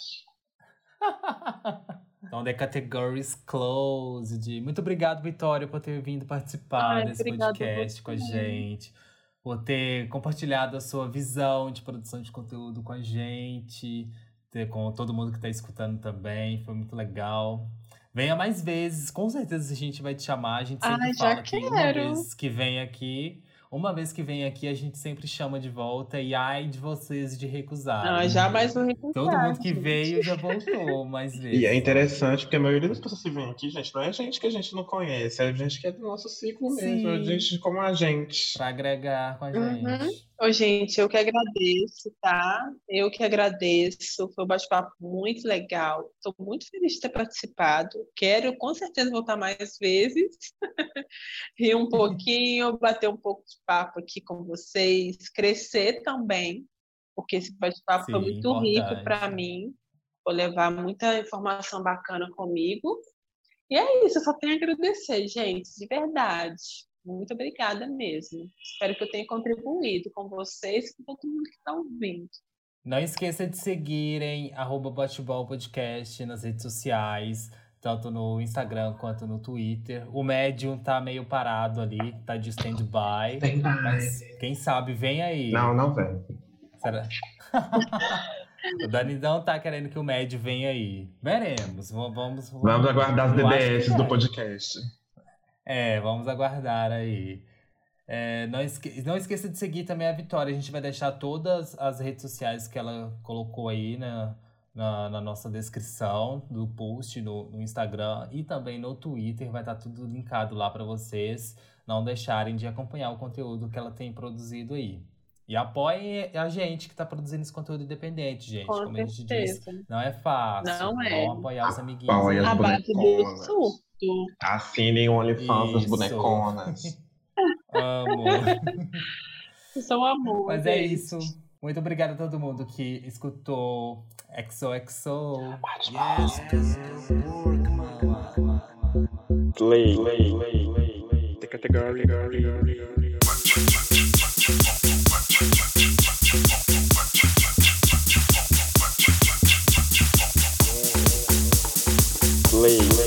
Então, The Categories Closed. Muito obrigado, Vitória, por ter vindo participar Ai, desse podcast com a gente. Por ter compartilhado a sua visão de produção de conteúdo com a gente. Ter, com todo mundo que está escutando também. Foi muito legal. Venha mais vezes, com certeza a gente vai te chamar. A gente sempre Ai, fala que uma quero. vez que vem aqui, uma vez que vem aqui, a gente sempre chama de volta. E ai de vocês de recusar. Ah, já mais um recusar. Todo mundo que gente. veio já voltou mais vezes. E é interessante porque a maioria das pessoas que vem aqui, gente, não é gente que a gente não conhece, é gente que é do nosso ciclo mesmo, é Sim. gente como a gente. Pra agregar com a Uhum. Ô, gente, eu que agradeço, tá? Eu que agradeço. Foi um bate-papo muito legal. Estou muito feliz de ter participado. Quero com certeza voltar mais vezes. Rir um pouquinho, bater um pouco de papo aqui com vocês, crescer também, porque esse bate-papo foi muito rico importante. para mim. Vou levar muita informação bacana comigo. E é isso, eu só tenho a agradecer, gente, de verdade. Muito obrigada mesmo. Espero que eu tenha contribuído com vocês e com todo mundo que está ouvindo. Não esqueça de seguirem arroba Podcast nas redes sociais, tanto no Instagram quanto no Twitter. O Medium tá meio parado ali, tá de stand-by. Tem mais. Mas quem sabe vem aí. Não, não vem. Será? o Dani não tá querendo que o Médio venha aí. Veremos. v- Vamos, Vamos aguardar as DDS é. do podcast. É, vamos aguardar aí. É, não, esque- não esqueça de seguir também a Vitória. A gente vai deixar todas as redes sociais que ela colocou aí na, na, na nossa descrição do post no, no Instagram e também no Twitter. Vai estar tudo linkado lá para vocês não deixarem de acompanhar o conteúdo que ela tem produzido aí. E apoiem a gente que está produzindo esse conteúdo independente, gente. Com Como a gente disse, certeza. não é fácil. Não é. Vamos apoiar os amiguinhos. Apoia as A base do boneconas. Assinem o OnlyFans das boneconas. Amo. São amor. Mas é isso. Muito obrigado a todo mundo que escutou XOXO. Yes. Play, play, play, play, play. The category, category. Play, play, play, play. Play, play,